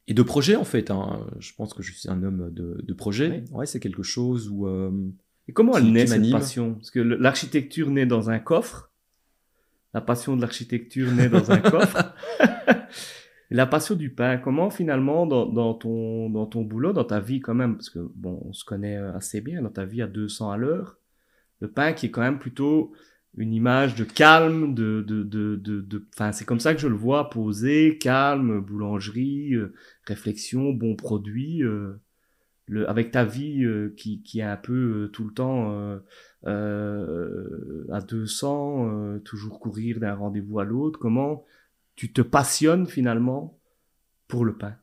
et de projets en fait. hein. Je pense que je suis un homme de, de projet. Ouais, c'est quelque chose où. Et comment elle naît cette passion? Parce que l'architecture naît dans un coffre. La passion de l'architecture naît dans un coffre. Et la passion du pain, comment finalement dans, dans ton dans ton boulot, dans ta vie quand même, parce que bon, on se connaît euh, assez bien dans ta vie à 200 à l'heure, le pain qui est quand même plutôt une image de calme, de de de de, de- enfin c'est comme ça que je le vois posé, calme, boulangerie, euh, réflexion, bon produit. euh, le, avec ta vie euh, qui, qui est un peu euh, tout le temps euh, à 200, euh, toujours courir d'un rendez-vous à l'autre, comment tu te passionnes finalement pour le pain?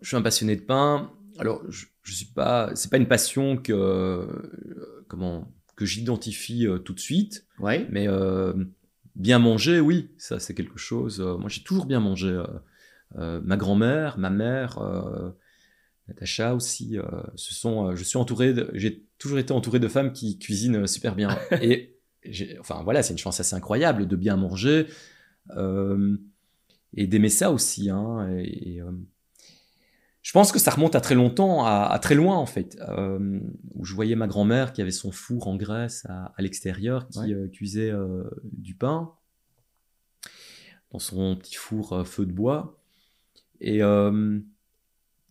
Je suis un passionné de pain. Alors, je, je suis pas. C'est pas une passion que comment que j'identifie tout de suite. Ouais. Mais bien manger, oui, ça c'est quelque chose. moi j'ai toujours bien mangé. ma grand-mère, ma mère, Natacha aussi. euh, ce sont, euh, je suis entouré. J'ai toujours été entouré de femmes qui cuisinent super bien. Et enfin voilà, c'est une chance assez incroyable de bien manger euh, et d'aimer ça aussi. Hein, et, et, euh, je pense que ça remonte à très longtemps, à, à très loin en fait, euh, où je voyais ma grand-mère qui avait son four en graisse à, à l'extérieur, qui Ouais. euh, cuisait euh, du pain dans son petit four euh, feu de bois. Et, euh,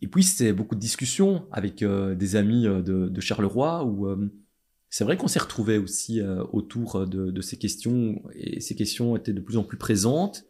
et puis c'était beaucoup de discussions avec euh, des amis euh, de, de Charleroi, où euh, c'est vrai qu'on s'est retrouvés aussi euh, autour de, de ces questions, et ces questions étaient de plus en plus présentes.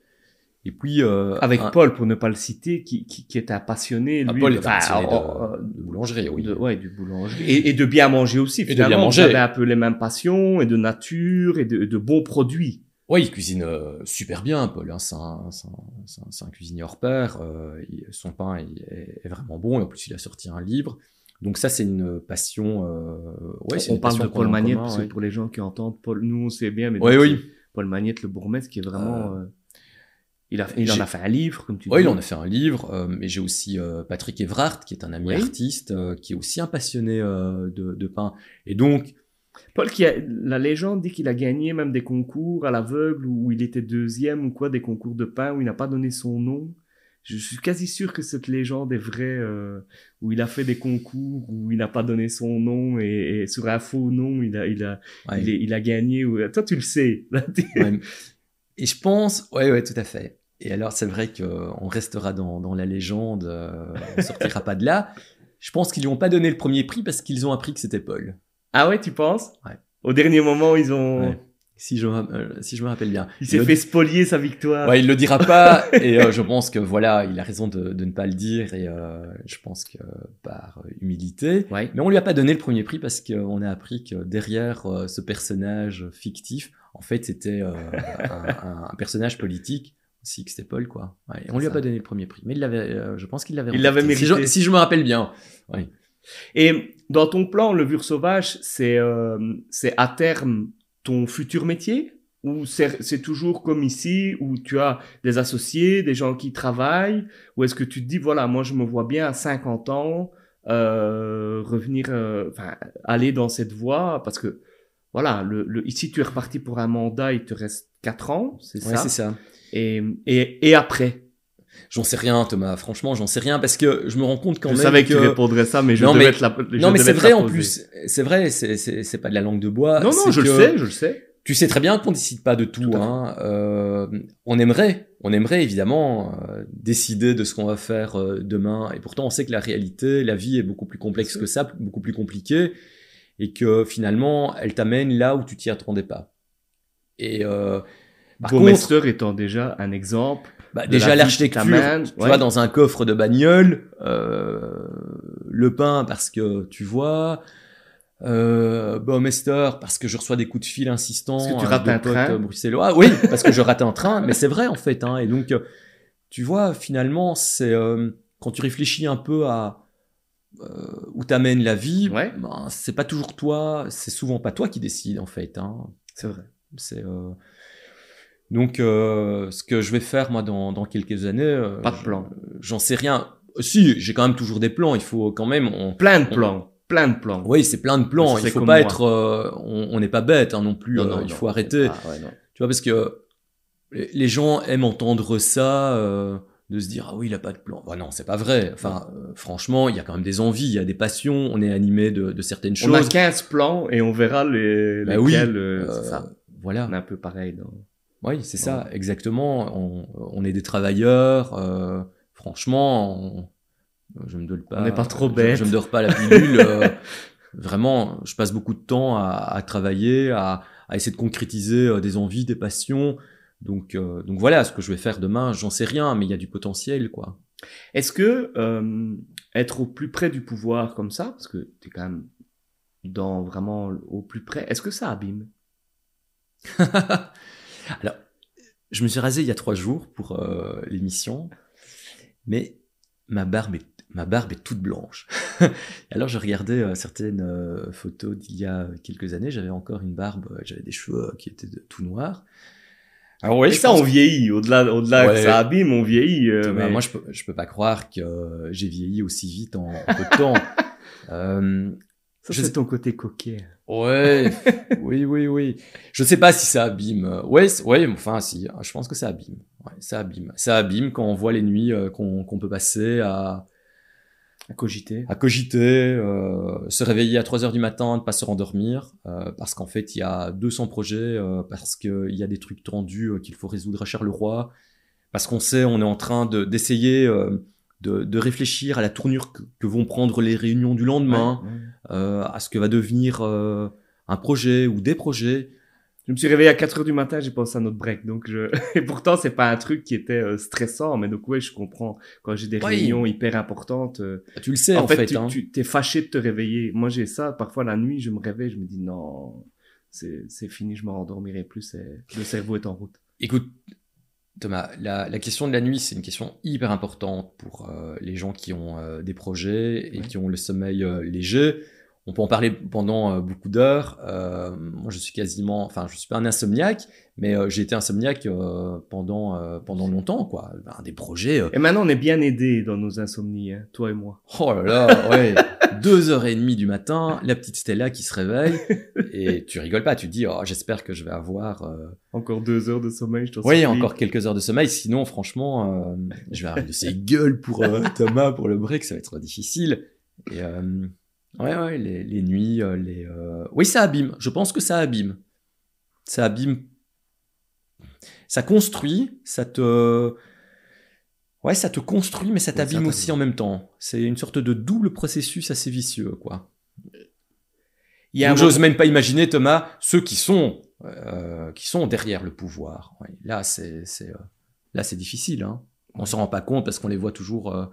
Et puis euh, Avec un- Paul, pour ne pas le citer, qui, qui, qui est un passionné, ah, lui. Paul un passionné de, oh, oh, de boulangerie, oui. de- ouais, du boulangerie. Et, et de bien manger aussi, de finalement. bien manger. Avez un peu les mêmes passions, et de nature, et de, de bons produits. Oui, il cuisine euh, super bien, Paul. hein. C'est un, cuisinier hors pair. euh, son pain est, est vraiment bon. Et en plus, il a sorti un livre. Donc ça, c'est une passion. Euh, ouais, On une parle passion de Paul Magnette, commun, parce que ouais. pour les gens qui entendent Paul, nous on sait bien, mais Oui, donc, oui. Paul Magnette, le bourgmestre, qui est vraiment. euh, il, a, il en a fait un livre, comme tu dis. il en a fait un livre, mais j'ai aussi Patrick Evrard, qui est un ami Oui. artiste, qui est aussi un passionné de, de pain. Et donc, Paul, qui a, la légende dit qu'il a gagné même des concours à l'aveugle où il était deuxième ou quoi, des concours de pain où il n'a pas donné son nom. Je suis quasi sûr que cette légende est vraie, euh, où il a fait des concours où il n'a pas donné son nom et, et sur un faux nom, il a, il a, ouais, il, est- il a gagné. ou- Toi, tu le sais. Ouais. et je pense, ouais, ouais, tout à fait. Et alors, c'est vrai qu'on restera dans, dans la légende, euh, on sortira pas de là. Je pense qu'ils lui ont pas donné le premier prix parce qu'ils ont appris que c'était Paul. Ah ouais, tu penses? Ouais. Au dernier moment, ils ont, Ouais. Si je, me- euh, si je me rappelle bien. il s'est le- fait spolier sa victoire. Ouais, il le dira pas, et euh, je pense que voilà, il a raison de, de ne pas le dire, et euh, je pense que par humilité. Ouais. Mais on lui a pas donné le premier prix parce qu'on a appris que derrière ce personnage fictif, en fait, c'était un, un- un personnage politique que c'était Paul, quoi. Ouais, et on lui a ça. pas donné le premier prix, mais il l'avait, je pense qu'il l'avait. Il l'avait remporté. Si mérité. je, si je me rappelle bien. Et dans ton plan, levure sauvage, c'est euh, c'est à terme ton futur métier ou c'est c'est toujours comme ici où tu as des associés, des gens qui travaillent ou est-ce que tu te dis voilà, moi je me vois bien à 50 ans euh, revenir euh, enfin aller dans cette voie parce que voilà, le, le, ici tu es reparti pour un mandat, il te reste 4 ans, c'est Ouais, ça c'est ça. et, et, et après? J'en sais rien, Thomas. Franchement, j'en sais rien parce que je me rends compte quand Je même savais que, que tu répondrais ça, mais je Non, devais mais- te la je non, mais c'est vrai en plus. C'est vrai, c'est- pas de la langue de bois. Non, non, je le sais, je le sais. Tu sais très bien qu'on décide pas de tout. Hein. Euh, on aimerait, on aimerait évidemment euh, décider de ce qu'on va faire euh, demain. Et pourtant, on sait que la réalité, la vie est beaucoup plus complexe que ça, beaucoup plus compliquée, et que finalement, elle t'amène là où tu t'y attendais pas. Et euh, par contre, étant déjà un exemple. Bah, déjà l'architecture, tu ouais. vois, dans un coffre de bagnole, euh, le pain parce que tu vois, euh, Baumeister parce que je reçois des coups de fil insistants. Parce que tu rates de un potes, train. bruxellois. Oui, parce que je rate un train, mais c'est vrai en fait. Hein, et donc, tu vois, finalement, c'est euh, quand tu réfléchis un peu à euh, où t'amène la vie, Ouais. ben, c'est pas toujours toi, c'est souvent pas toi qui décide en fait. Hein. C'est vrai. C'est euh, donc euh, ce que je vais faire moi dans, dans quelques années. euh, Pas de plan. J'en sais rien. Si, j'ai quand même toujours des plans. Il faut quand même. On... Plein de plans. Plein de plans. Oui, c'est plein de plans. Il faut pas moi. être. euh, on n'est pas bête hein, non plus. Non, euh, non, il non. faut arrêter. Ouais. Tu vois parce que les gens aiment entendre ça. euh, de se dire ah oui il a pas de plan bah non c'est pas vrai enfin franchement il y a quand même des envies il y a des passions on est animé de, de certaines On a choses 15 plans et on verra les, Bah oui, lesquels. c'est ça. voilà On est un peu pareil. dans- Oui, c'est ça, exactement. On, on est des travailleurs. euh, franchement, on- je me pas. On n'est pas trop je- bêtes. Je, me dors pas la pilule. euh, vraiment, je passe beaucoup de temps à, à travailler, à, à essayer de concrétiser euh, des envies, des passions. Donc, euh, donc voilà, ce que je vais faire demain, j'en sais rien, mais il y a du potentiel, quoi. Est-ce que euh, être au plus près du pouvoir comme ça, parce que tu es quand même dans vraiment au plus près, est-ce que ça abîme? Alors, je me suis rasé il y a trois jours pour euh, l'émission, mais ma barbe est, ma barbe est toute blanche. Alors, je regardais euh, certaines euh, photos d'il y a quelques années, j'avais encore une barbe, euh, j'avais des cheveux qui étaient de- tout noirs. Alors Et ça, on vieillit. Au-delà, au-delà que ça abîme, on vieillit. Bah, Moi, je peux, je peux pas croire que j'ai vieilli aussi vite en, en peu de temps. Ça, c'est sais- ton côté coquet. Ouais, oui, oui, oui. Je sais pas si ça abîme. Ouais, ouais, enfin, si. Je pense que ça abîme. Ouais, ça abîme. Ça abîme quand on voit les nuits euh, qu'on peut passer à, À cogiter. à cogiter, euh, se réveiller à 3 heures du matin, ne pas se rendormir, euh, parce qu'en fait, il y a 200 projets, euh, parce qu'il y a des trucs tendus euh, qu'il faut résoudre à Charleroi, parce qu'on sait, on est en train de- d'essayer euh, de, de réfléchir à la tournure que, que vont prendre les réunions du lendemain Ouais, ouais. euh, à ce que va devenir euh, un projet ou des projets. Je me suis réveillé à 4 heures du matin, j'ai pensé à notre break. Donc je... Et pourtant, c'est pas un truc qui était euh, stressant, mais donc ouais, je comprends. Quand j'ai des réunions hyper importantes, euh, Tu le sais en, en, fait, fait. tu, hein. tu t'es fâché de te réveiller. Moi, j'ai ça. Parfois, la nuit, je me réveille, je me dis non, c'est fini, je me rendormirai plus. Le cerveau est en route. Écoute, Thomas, la, la, question de la nuit, c'est une question hyper importante pour euh, les gens qui ont euh, des projets et Ouais. qui ont le sommeil euh, léger. On peut en parler pendant beaucoup d'heures. Moi, je suis quasiment, enfin, je suis pas un insomniaque, mais j'ai été insomniaque pendant pendant longtemps, quoi. Ben, des projets. Et maintenant, on est bien aidés dans nos insomnies, hein, toi et moi. oh là là, ouais, deux heures et demie du matin, la petite Stella qui se réveille et tu rigoles pas, tu te dis, oh, j'espère que je vais avoir. euh, Encore deux heures de sommeil, je t'en Oui, encore quelques heures de sommeil. Sinon, franchement, euh, je vais avoir de ces gueules pour euh, Thomas pour le break, ça va être difficile. Et ouais, ouais, les, les nuits, les. Oui, ça abîme. Je pense que ça abîme. Ça abîme. Ça construit, ça te. Ouais, ça te construit, mais ça Oui, t'abîme aussi en même temps. C'est une sorte de double processus assez vicieux, quoi. Il y a j'ose même pas imaginer, Thomas, ceux qui sont, euh, qui sont derrière le pouvoir. Ouais, là, c'est, c'est, euh, là, c'est difficile. Hein. On s'en rend pas compte parce qu'on les voit toujours. euh,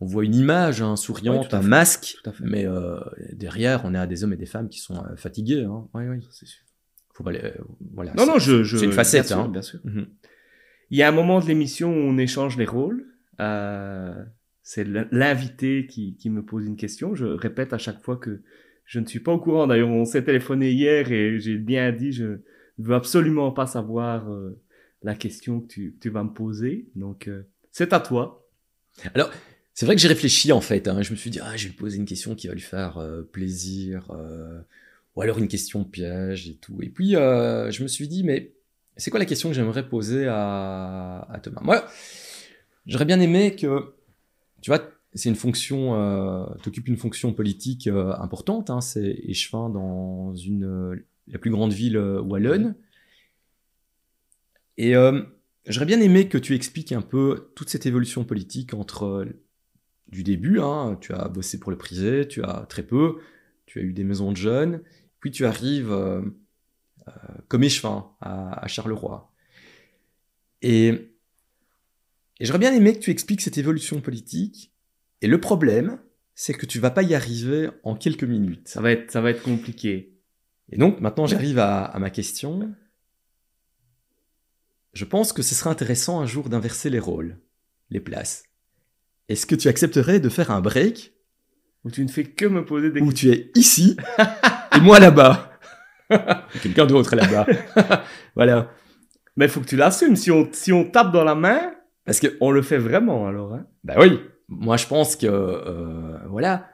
on voit une image, un Ouais, souriante, à un fait. masque, mais euh, derrière, on a des hommes et des femmes qui sont euh, fatigués. Hein. Ouais, ouais. C'est sûr. Faut pas les, euh, voilà. Non, non, je, je. c'est une facette, bien sûr, hein. bien sûr. Mhm. Il y a un moment de l'émission où on échange les rôles. Euh, c'est l'invité qui, qui me pose une question. Je répète à chaque fois que je ne suis pas au courant. D'ailleurs, on s'est téléphoné hier et j'ai bien dit, je ne veux absolument pas savoir euh, la question que tu, tu vas me poser. Donc, euh, c'est à toi. C'est vrai que j'ai réfléchi en fait. hein. Je me suis dit, ah, je vais lui poser une question qui va lui faire euh, plaisir, euh, ou alors une question piège et tout. Et puis, euh, je me suis dit, mais c'est quoi la question que j'aimerais poser à, Thomas? Moi, j'aurais bien aimé que, tu vois, c'est une fonction, euh, t'occupes une fonction politique euh, importante. Hein, c'est échevin dans une euh, la plus grande ville euh, wallonne. Et j'aurais bien aimé que tu expliques un peu toute cette évolution politique entre du début, hein, tu as bossé pour le privé, tu as très peu, tu as eu des maisons de jeunes, puis tu arrives euh, comme échevin à, à Charleroi. Et, et j'aurais bien aimé que tu expliques cette évolution politique. Et le problème, c'est que tu vas pas y arriver en quelques minutes. Ça va être, ça va être compliqué. Et donc maintenant j'arrive à, à ma question. Je pense que ce serait intéressant un jour d'inverser les rôles, les places. Est-ce que tu accepterais de faire un break? Où tu ne fais que me poser des où questions. tu es ici et moi là-bas Quelqu'un d'autre est là-bas. voilà. Mais il faut que tu l'assumes. Si on, si on tape dans la main, Parce que, on le fait vraiment alors. Hein. bah oui, moi je pense que, euh, voilà,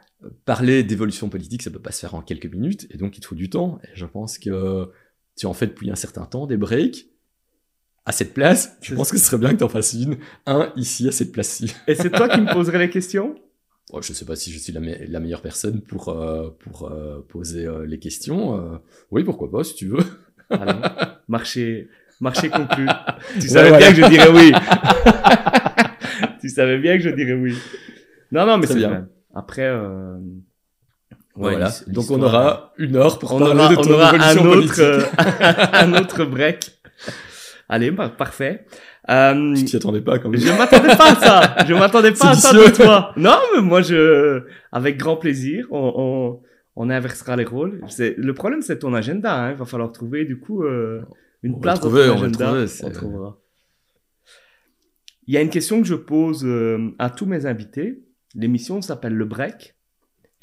parler d'évolution politique, ça peut pas se faire en quelques minutes, et donc il te faut du temps. Et je pense que tu en fais depuis un certain temps des breaks. À cette place, je pense que ce serait bien que tu en fasses une. Un ici, à cette place-ci. Et c'est toi qui me poserais les questions? Bon, je sais pas si je suis la, me- la meilleure personne pour, euh, pour euh, poser euh, les questions. euh. oui, pourquoi pas, si tu veux. Allez, marché, marché conclu. Tu Ouais, savais voilà. bien que je dirais oui. tu savais bien que je dirais oui. Non, non, mais c'est bien. bien. Après, euh... ouais, voilà. Donc on aura une heure pour on parler aura, de on ton aura un autre, euh, un autre break. Allez, bah, parfait. Euh, Tu t'y attendais pas quand même. je m'attendais pas à ça. Je m'attendais pas à ça de toi. Non, mais moi, je, avec grand plaisir, on, on, on inversera les rôles. C'est, le problème, c'est ton agenda. Hein. Il va falloir trouver, du coup, euh, une On va place dans ton on va agenda. trouver, c'est- On trouvera. Il y a une question que je pose euh, à tous mes invités. L'émission s'appelle Le Break.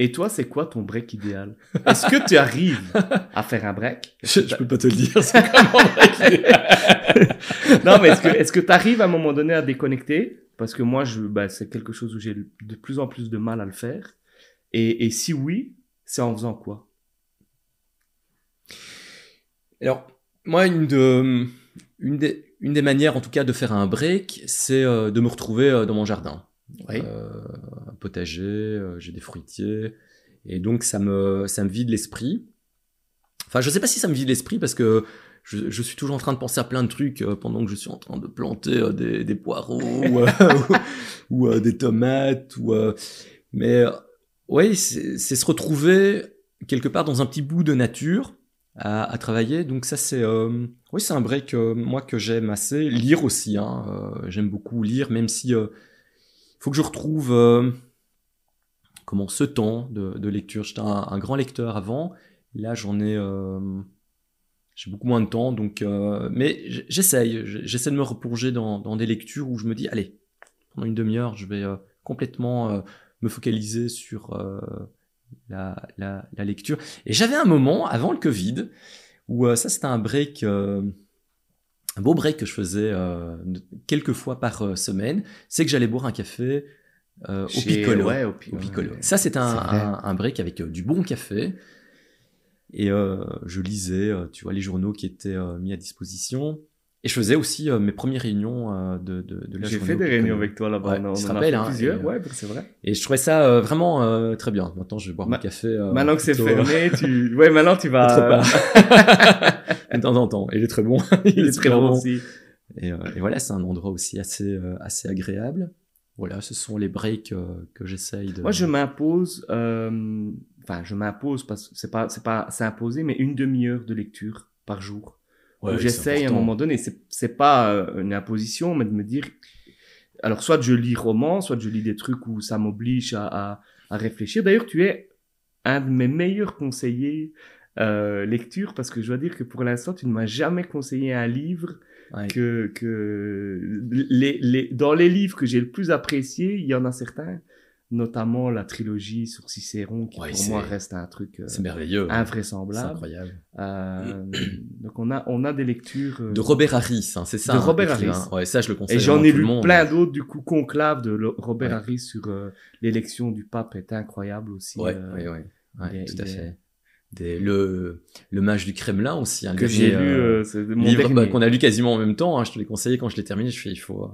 Et toi, c'est quoi ton break idéal? Est-ce que tu arrives à faire un break? Je, je peux pas te le dire. C'est comment Non, mais est-ce que est-ce que tu arrives à un moment donné à déconnecter? Parce que moi, je, bah, c'est quelque chose où j'ai de plus en plus de mal à le faire. Et, et si oui, c'est en faisant quoi? Alors, moi, une, de, une, des, une des manières, en tout cas, de faire un break, c'est euh, de me retrouver euh, dans mon jardin. Oui. Euh, un potager, euh, j'ai des fruitiers, et donc ça me, ça me vide l'esprit. Enfin, je sais pas si ça me vide l'esprit parce que je, suis toujours en train de penser à plein de trucs euh, pendant que je suis en train de planter des, poireaux ou, des tomates. Ou, mais ouais, c'est se retrouver quelque part dans un petit bout de nature à, à travailler. Donc ça, c'est oui, c'est un break moi que j'aime assez. Lire aussi, hein, j'aime beaucoup lire, même si faut que je retrouve euh, comment ce temps de, de lecture. J'étais un, un grand lecteur avant. Là, j'en ai, euh, j'ai beaucoup moins de temps, donc mais j'essaye, j'essaie de me replonger dans, dans, des lectures où je me dis allez, pendant une demi-heure, je vais complètement me focaliser sur la, la, la, lecture. Et j'avais un moment avant le Covid où ça c'était un break un beau break que je faisais euh, quelques fois par euh, semaine, c'est que j'allais boire un café euh, au Piccolo. Ouais, au, Piccolo. Ça, c'est un, un, break avec du bon café. Et je lisais, tu vois, les journaux qui étaient mis à disposition. Et je faisais aussi mes premières réunions de, de, de la J'ai fait des réunions avec toi là-bas. Ouais, on, en a hein, plusieurs, ouais, c'est vrai. Et je trouvais ça vraiment très bien. Maintenant, je vais boire mon café. maintenant que c'est fermé, tu... Ouais, maintenant tu vas... de temps en temps. Il est très bon. il, est, très bon aussi. Et, euh, et voilà, c'est un endroit aussi assez, euh, assez agréable. Voilà, ce sont les breaks euh, que j'essaye de. Moi, je m'impose. Enfin, je m'impose parce que c'est pas, c'est pas, c'est imposé, mais une demi-heure de lecture par jour. Ouais, j'essaye à un moment donné. C'est, pas une imposition, mais de me dire. Alors, soit je lis roman, soit je lis des trucs où ça m'oblige à, à, à réfléchir. D'ailleurs, tu es un de mes meilleurs conseillers euh, lecture parce que je dois dire que pour l'instant, tu ne m'as jamais conseillé un livre que, que les, les, dans les livres que j'ai le plus apprécié, il y en a certains, notamment la trilogie sur Cicéron qui pour moi reste un truc euh, c'est merveilleux, invraisemblable, c'est incroyable. Euh, donc on a on a des lectures euh, de Robert Harris, hein, c'est ça. De hein, Robert Harris. Ouais, ça je le conseille. Et j'en ai lu plein d'autres du coup conclave de Robert Harris sur l'élection du pape est incroyable aussi. Ouais, ouais, ouais. tout à fait le, le mage du Kremlin aussi. Un que j'ai lu, euh, euh livre bah, qu'on a lu quasiment en même temps. Hein, je te l'ai conseillé quand je l'ai terminé. Je fais, il faut,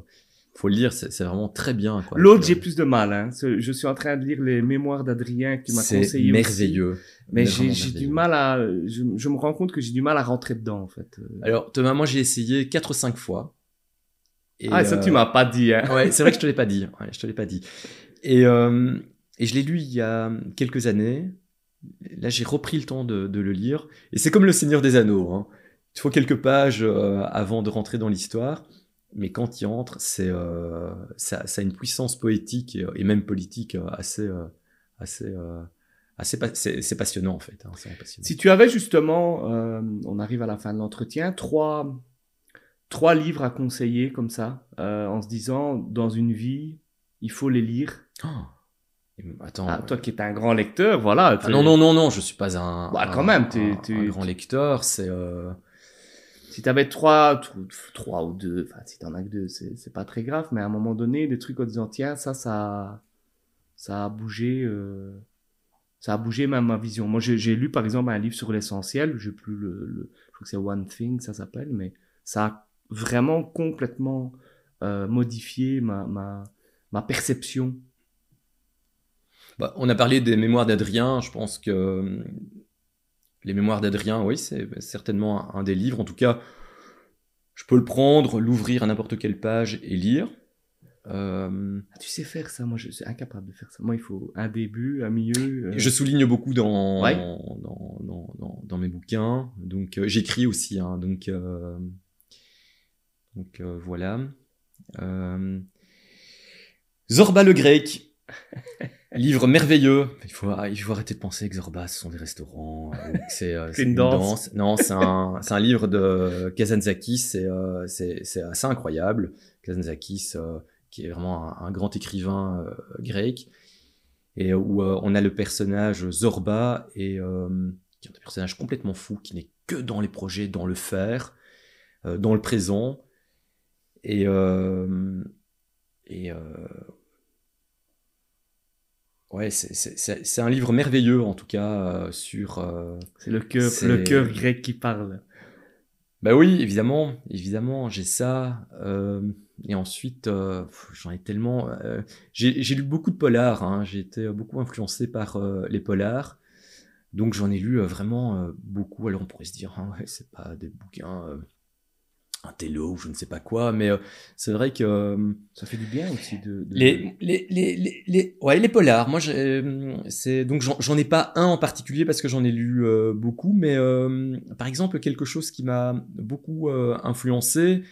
faut le lire. C'est vraiment très bien. L'autre, j'ai plus de mal. Hein. Je suis en train de lire les mémoires d'Adrien que tu m'as conseillé. merveilleux. Mais j'ai du mal à. Je, je, me rends compte que j'ai du mal à rentrer dedans en fait. Alors Thomas, moi j'ai essayé 4 ou 5 fois. Et ah, ça tu euh, m'as pas dit. Hein. Ouais, c'est vrai que je te l'ai pas dit. Ouais, je te l'ai pas dit. Et, euh, et je l'ai lu il y a quelques années là j'ai repris le temps de, le lire, et c'est comme le Seigneur des Anneaux. Hein. Il faut quelques pages euh, avant de rentrer dans l'histoire, mais quand il entre, c'est euh, ça, a une puissance poétique et, même politique euh, assez assez assez c'est passionnant en fait. Hein, si tu avais justement, on arrive à la fin de l'entretien, trois trois livres à conseiller comme ça, en se disant dans une vie, il faut les lire. Oh Attends. Ah, toi qui es un grand lecteur, voilà. Ah non, non, non, non, je suis pas un. Bah, quand même, tu un, grand lecteur, c'est. Euh... Si t'avais trois, trois ou deux, enfin, si t'en as que deux, c'est pas très grave, mais à un moment donné, des trucs en disant, tiens, ça, ça, ça a bougé, euh... ça a bougé même ma vision. Moi, j'ai lu, par exemple, un livre sur l'essentiel, j'ai plus le, le, je crois que c'est One Thing, ça s'appelle, mais ça a vraiment complètement euh, modifié ma, ma, ma perception bah, on a parlé des mémoires d'Adrien. Je pense que les mémoires d'Adrien, oui, c'est certainement un, des livres. En tout cas, je peux le prendre, l'ouvrir à n'importe quelle page et lire. Euh, ah, tu sais faire ça, moi je suis incapable de faire ça. Moi il faut un début, un milieu. Euh. Je souligne beaucoup dans, dans, mes bouquins, donc j'écris aussi, hein. donc, donc voilà. Zorba le grec, Livre merveilleux. Il faut, il faut arrêter de penser que Zorba, ce sont des restaurants. Euh, c'est euh, une, danse. Non, c'est un, un livre de Kazantzakis. Euh, c'est assez incroyable. Kazantzakis, qui est vraiment un, grand écrivain grec. Et où on a le personnage Zorba, et, qui est un personnage complètement fou, qui n'est que dans les projets, dans le faire, dans le présent. Et, et Ouais, c'est un livre merveilleux en tout cas euh, sur. Euh, c'est le cœur, le cœur grec qui parle. Bah oui, évidemment, évidemment, j'ai ça. Euh, et ensuite, j'en ai tellement. j'ai lu beaucoup de polars. Hein, j'ai été beaucoup influencé par les polars. Donc j'en ai lu vraiment beaucoup. Alors on pourrait se dire, hein, ouais, c'est pas des bouquins un télo ou je ne sais pas quoi, mais euh, c'est vrai que euh, ça fait du bien aussi de, Les, les, les, les, ouais les polars. Moi, euh, c'est donc j'en ai pas un en particulier parce que j'en ai lu beaucoup, mais par exemple quelque chose qui m'a beaucoup influencé,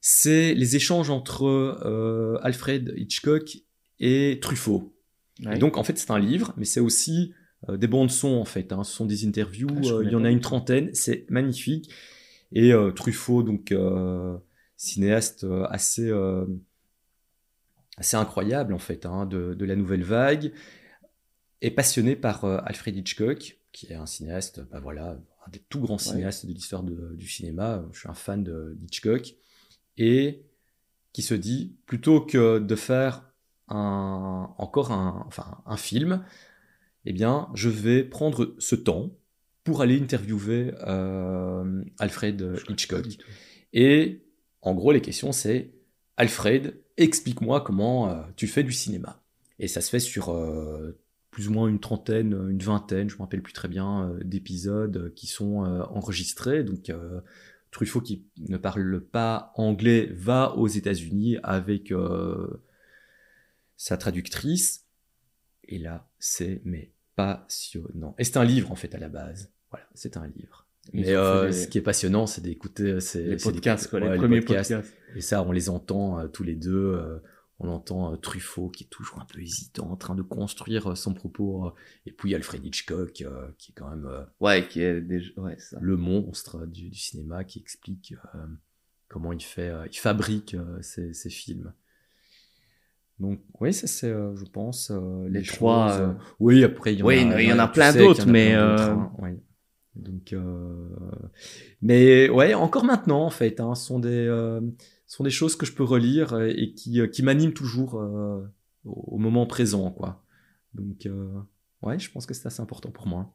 c'est les échanges entre Alfred Hitchcock et Truffaut. Et donc en fait c'est un livre, mais c'est aussi des bandes son en fait. Hein. Ce sont des interviews. Ah, il y en a une trentaine. C'est magnifique. Et euh, Truffaut, donc euh, cinéaste euh, assez assez incroyable en fait hein, de, de la nouvelle vague, est passionné par Alfred Hitchcock, qui est un cinéaste, bah voilà, un des tout grands cinéastes de l'histoire du cinéma. Je suis un fan de d'Hitchcock et qui se dit plutôt que de faire un, encore un, enfin, un film, eh bien, je vais prendre ce temps pour aller interviewer euh, Alfred Hitchcock. Et en gros, les questions, c'est Alfred, explique-moi comment euh, tu fais du cinéma. Et ça se fait sur euh, plus ou moins une trentaine, une vingtaine, je me rappelle plus très bien, euh, d'épisodes qui sont euh, enregistrés. Donc, euh, Truffaut, qui ne parle pas anglais, va aux États-Unis avec euh, sa traductrice. Et là, c'est mais passionnant. Et c'est un livre en fait à la base. Voilà, c'est un livre. Mais euh, ce qui est passionnant, c'est d'écouter Les c'est podcasts, quoi, les premiers podcasts. podcasts. Et ça, on les entend euh, tous les deux. euh, on entend euh, Truffaut qui est toujours un peu hésitant, en train de construire euh, son propos. euh, et puis Alfred Hitchcock, euh, qui est quand même euh, Ouais, qui est déjà, ouais, ça. le monstre du, du cinéma, qui explique euh, comment il fait, euh, il fabrique euh, ses, ses films. Donc oui, ça c'est, euh, je pense, euh, Les les trois, choses, euh, euh, Oui, après il y en oui, a, il y en a tu plein d'autres, mais, plein euh, ouais. Donc, euh, mais ouais, encore maintenant en fait, hein, sont des euh, sont des choses que je peux relire et qui euh, qui m'animent toujours euh, au, moment présent, quoi. Donc euh, ouais, je pense que c'est assez important pour moi.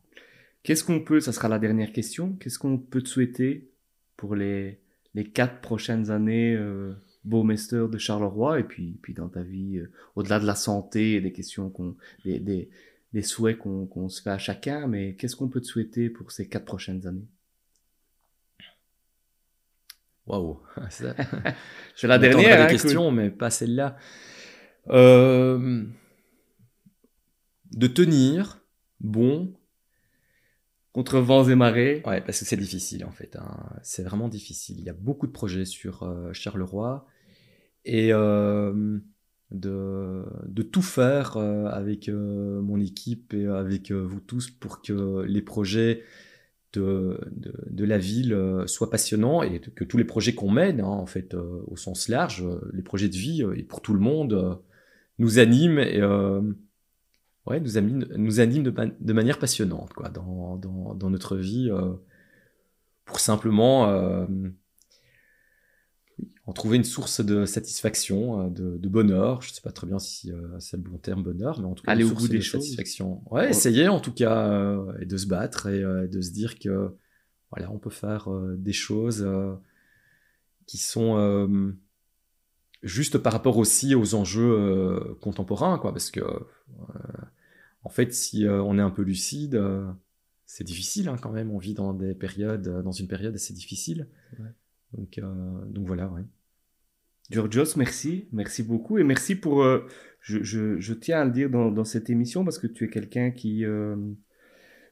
Qu'est-ce qu'on peut, ça sera la dernière question, qu'est-ce qu'on peut te souhaiter pour les, les quatre prochaines années, Beau-Mester de Charleroi, et puis, puis dans ta vie, euh, au-delà de la santé et des questions qu'on, des, des, des souhaits qu'on, qu'on se fait à chacun, mais qu'est-ce qu'on peut te souhaiter pour ces quatre prochaines années? Waouh, C'est la dernière, hein, questions, mais pas celle-là. Euh, de tenir bon, contre vents et marées. ouais, parce que c'est difficile en fait. hein. C'est vraiment difficile. Il y a beaucoup de projets sur euh, Charleroi et euh, de, de tout faire euh, avec euh, mon équipe et avec vous tous pour que les projets de, de, la ville soient passionnants et que tous les projets qu'on mène, hein, en fait, au sens large, les projets de vie et pour tout le monde, nous animent et ouais, nous nous animent de, de manière passionnante quoi, dans, dans, dans notre vie pour simplement en trouver une source de satisfaction, euh, de, de bonheur. Je sais pas très bien si euh, c'est le bon terme bonheur, mais en tout cas Aller une au bout des de choses. satisfaction. Ouais, Ouais. essayer en tout cas euh, et de se battre et euh, de se dire que voilà, on peut faire des choses qui sont juste par rapport aussi aux enjeux contemporains, quoi, parce que en fait, si on est un peu lucide, c'est difficile hein, quand même. On vit dans des périodes, dans une période assez difficile. Ouais. Donc, euh, donc voilà, ouais. Georgios, merci, merci beaucoup et merci pour. euh, je, je, je tiens à le dire dans, dans cette émission parce que tu es quelqu'un qui. euh,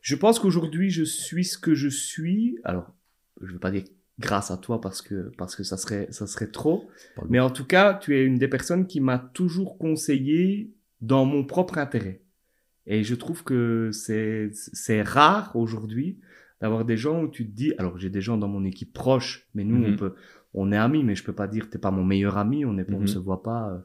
je pense qu'aujourd'hui je suis ce que je suis. Alors, je ne veux pas dire grâce à toi parce que parce que ça serait ça serait trop. Pardon. Mais en tout cas, tu es une des personnes qui m'a toujours conseillé dans mon propre intérêt. Et je trouve que c'est c'est rare aujourd'hui d'avoir des gens où tu te dis, alors j'ai des gens dans mon équipe proche, mais nous on Mhm. peut, on est amis, mais je peux pas dire t'es pas mon meilleur ami, on est, ne Mhm. se voit pas. euh.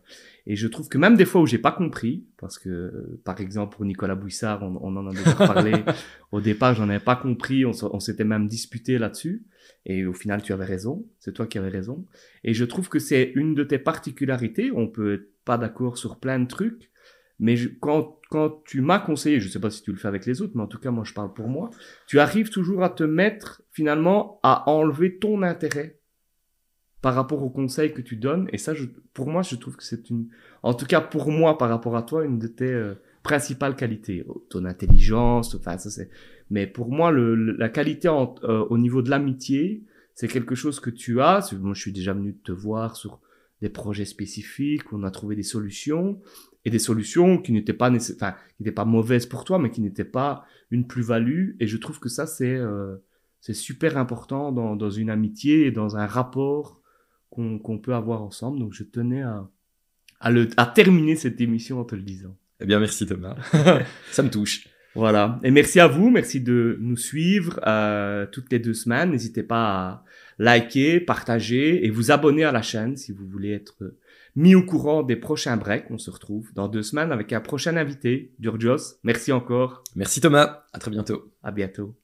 Et je trouve que même des fois où j'ai pas compris, parce que euh, par exemple pour Nicolas Bouissard, on, on en a déjà parlé au départ, j'en avais pas compris, on, s'était même disputé là-dessus. Et au final, tu avais raison, c'est toi qui avais raison. Et je trouve que c'est une de tes particularités. On peut être pas d'accord sur plein de trucs, mais je- quand, quand tu m'as conseillé, je sais pas si tu le fais avec les autres, mais en tout cas, moi, je parle pour moi, tu arrives toujours à te mettre, finalement, à enlever ton intérêt par rapport aux conseils que tu donnes. Et ça, je, pour moi, je trouve que c'est une, en tout cas, pour moi, par rapport à toi, une de tes euh, principales qualités. Ton intelligence, enfin, ça c'est, mais pour moi, le, le- la qualité en- euh, au niveau de l'amitié, c'est quelque chose que tu as. Moi, je suis déjà venu te voir sur des projets spécifiques, on a trouvé des solutions, et des solutions qui n'étaient pas, enfin, qui n'étaient pas mauvaises pour toi, mais qui n'étaient pas une plus-value. Et je trouve que ça, c'est euh, c'est super important dans, dans une amitié et dans un rapport qu'on peut avoir ensemble. Donc, je tenais à, à, le, à terminer cette émission en te le disant. Eh bien, merci Thomas. Ça me touche. Voilà. Et merci à vous. Merci de nous suivre euh, toutes les deux semaines. N'hésitez pas à liker, partager et vous abonner à la chaîne si vous voulez être mis au courant des prochains breaks. On se retrouve dans deux semaines avec un prochain invité, Durjos. Merci encore. Merci Thomas. À très bientôt. À bientôt.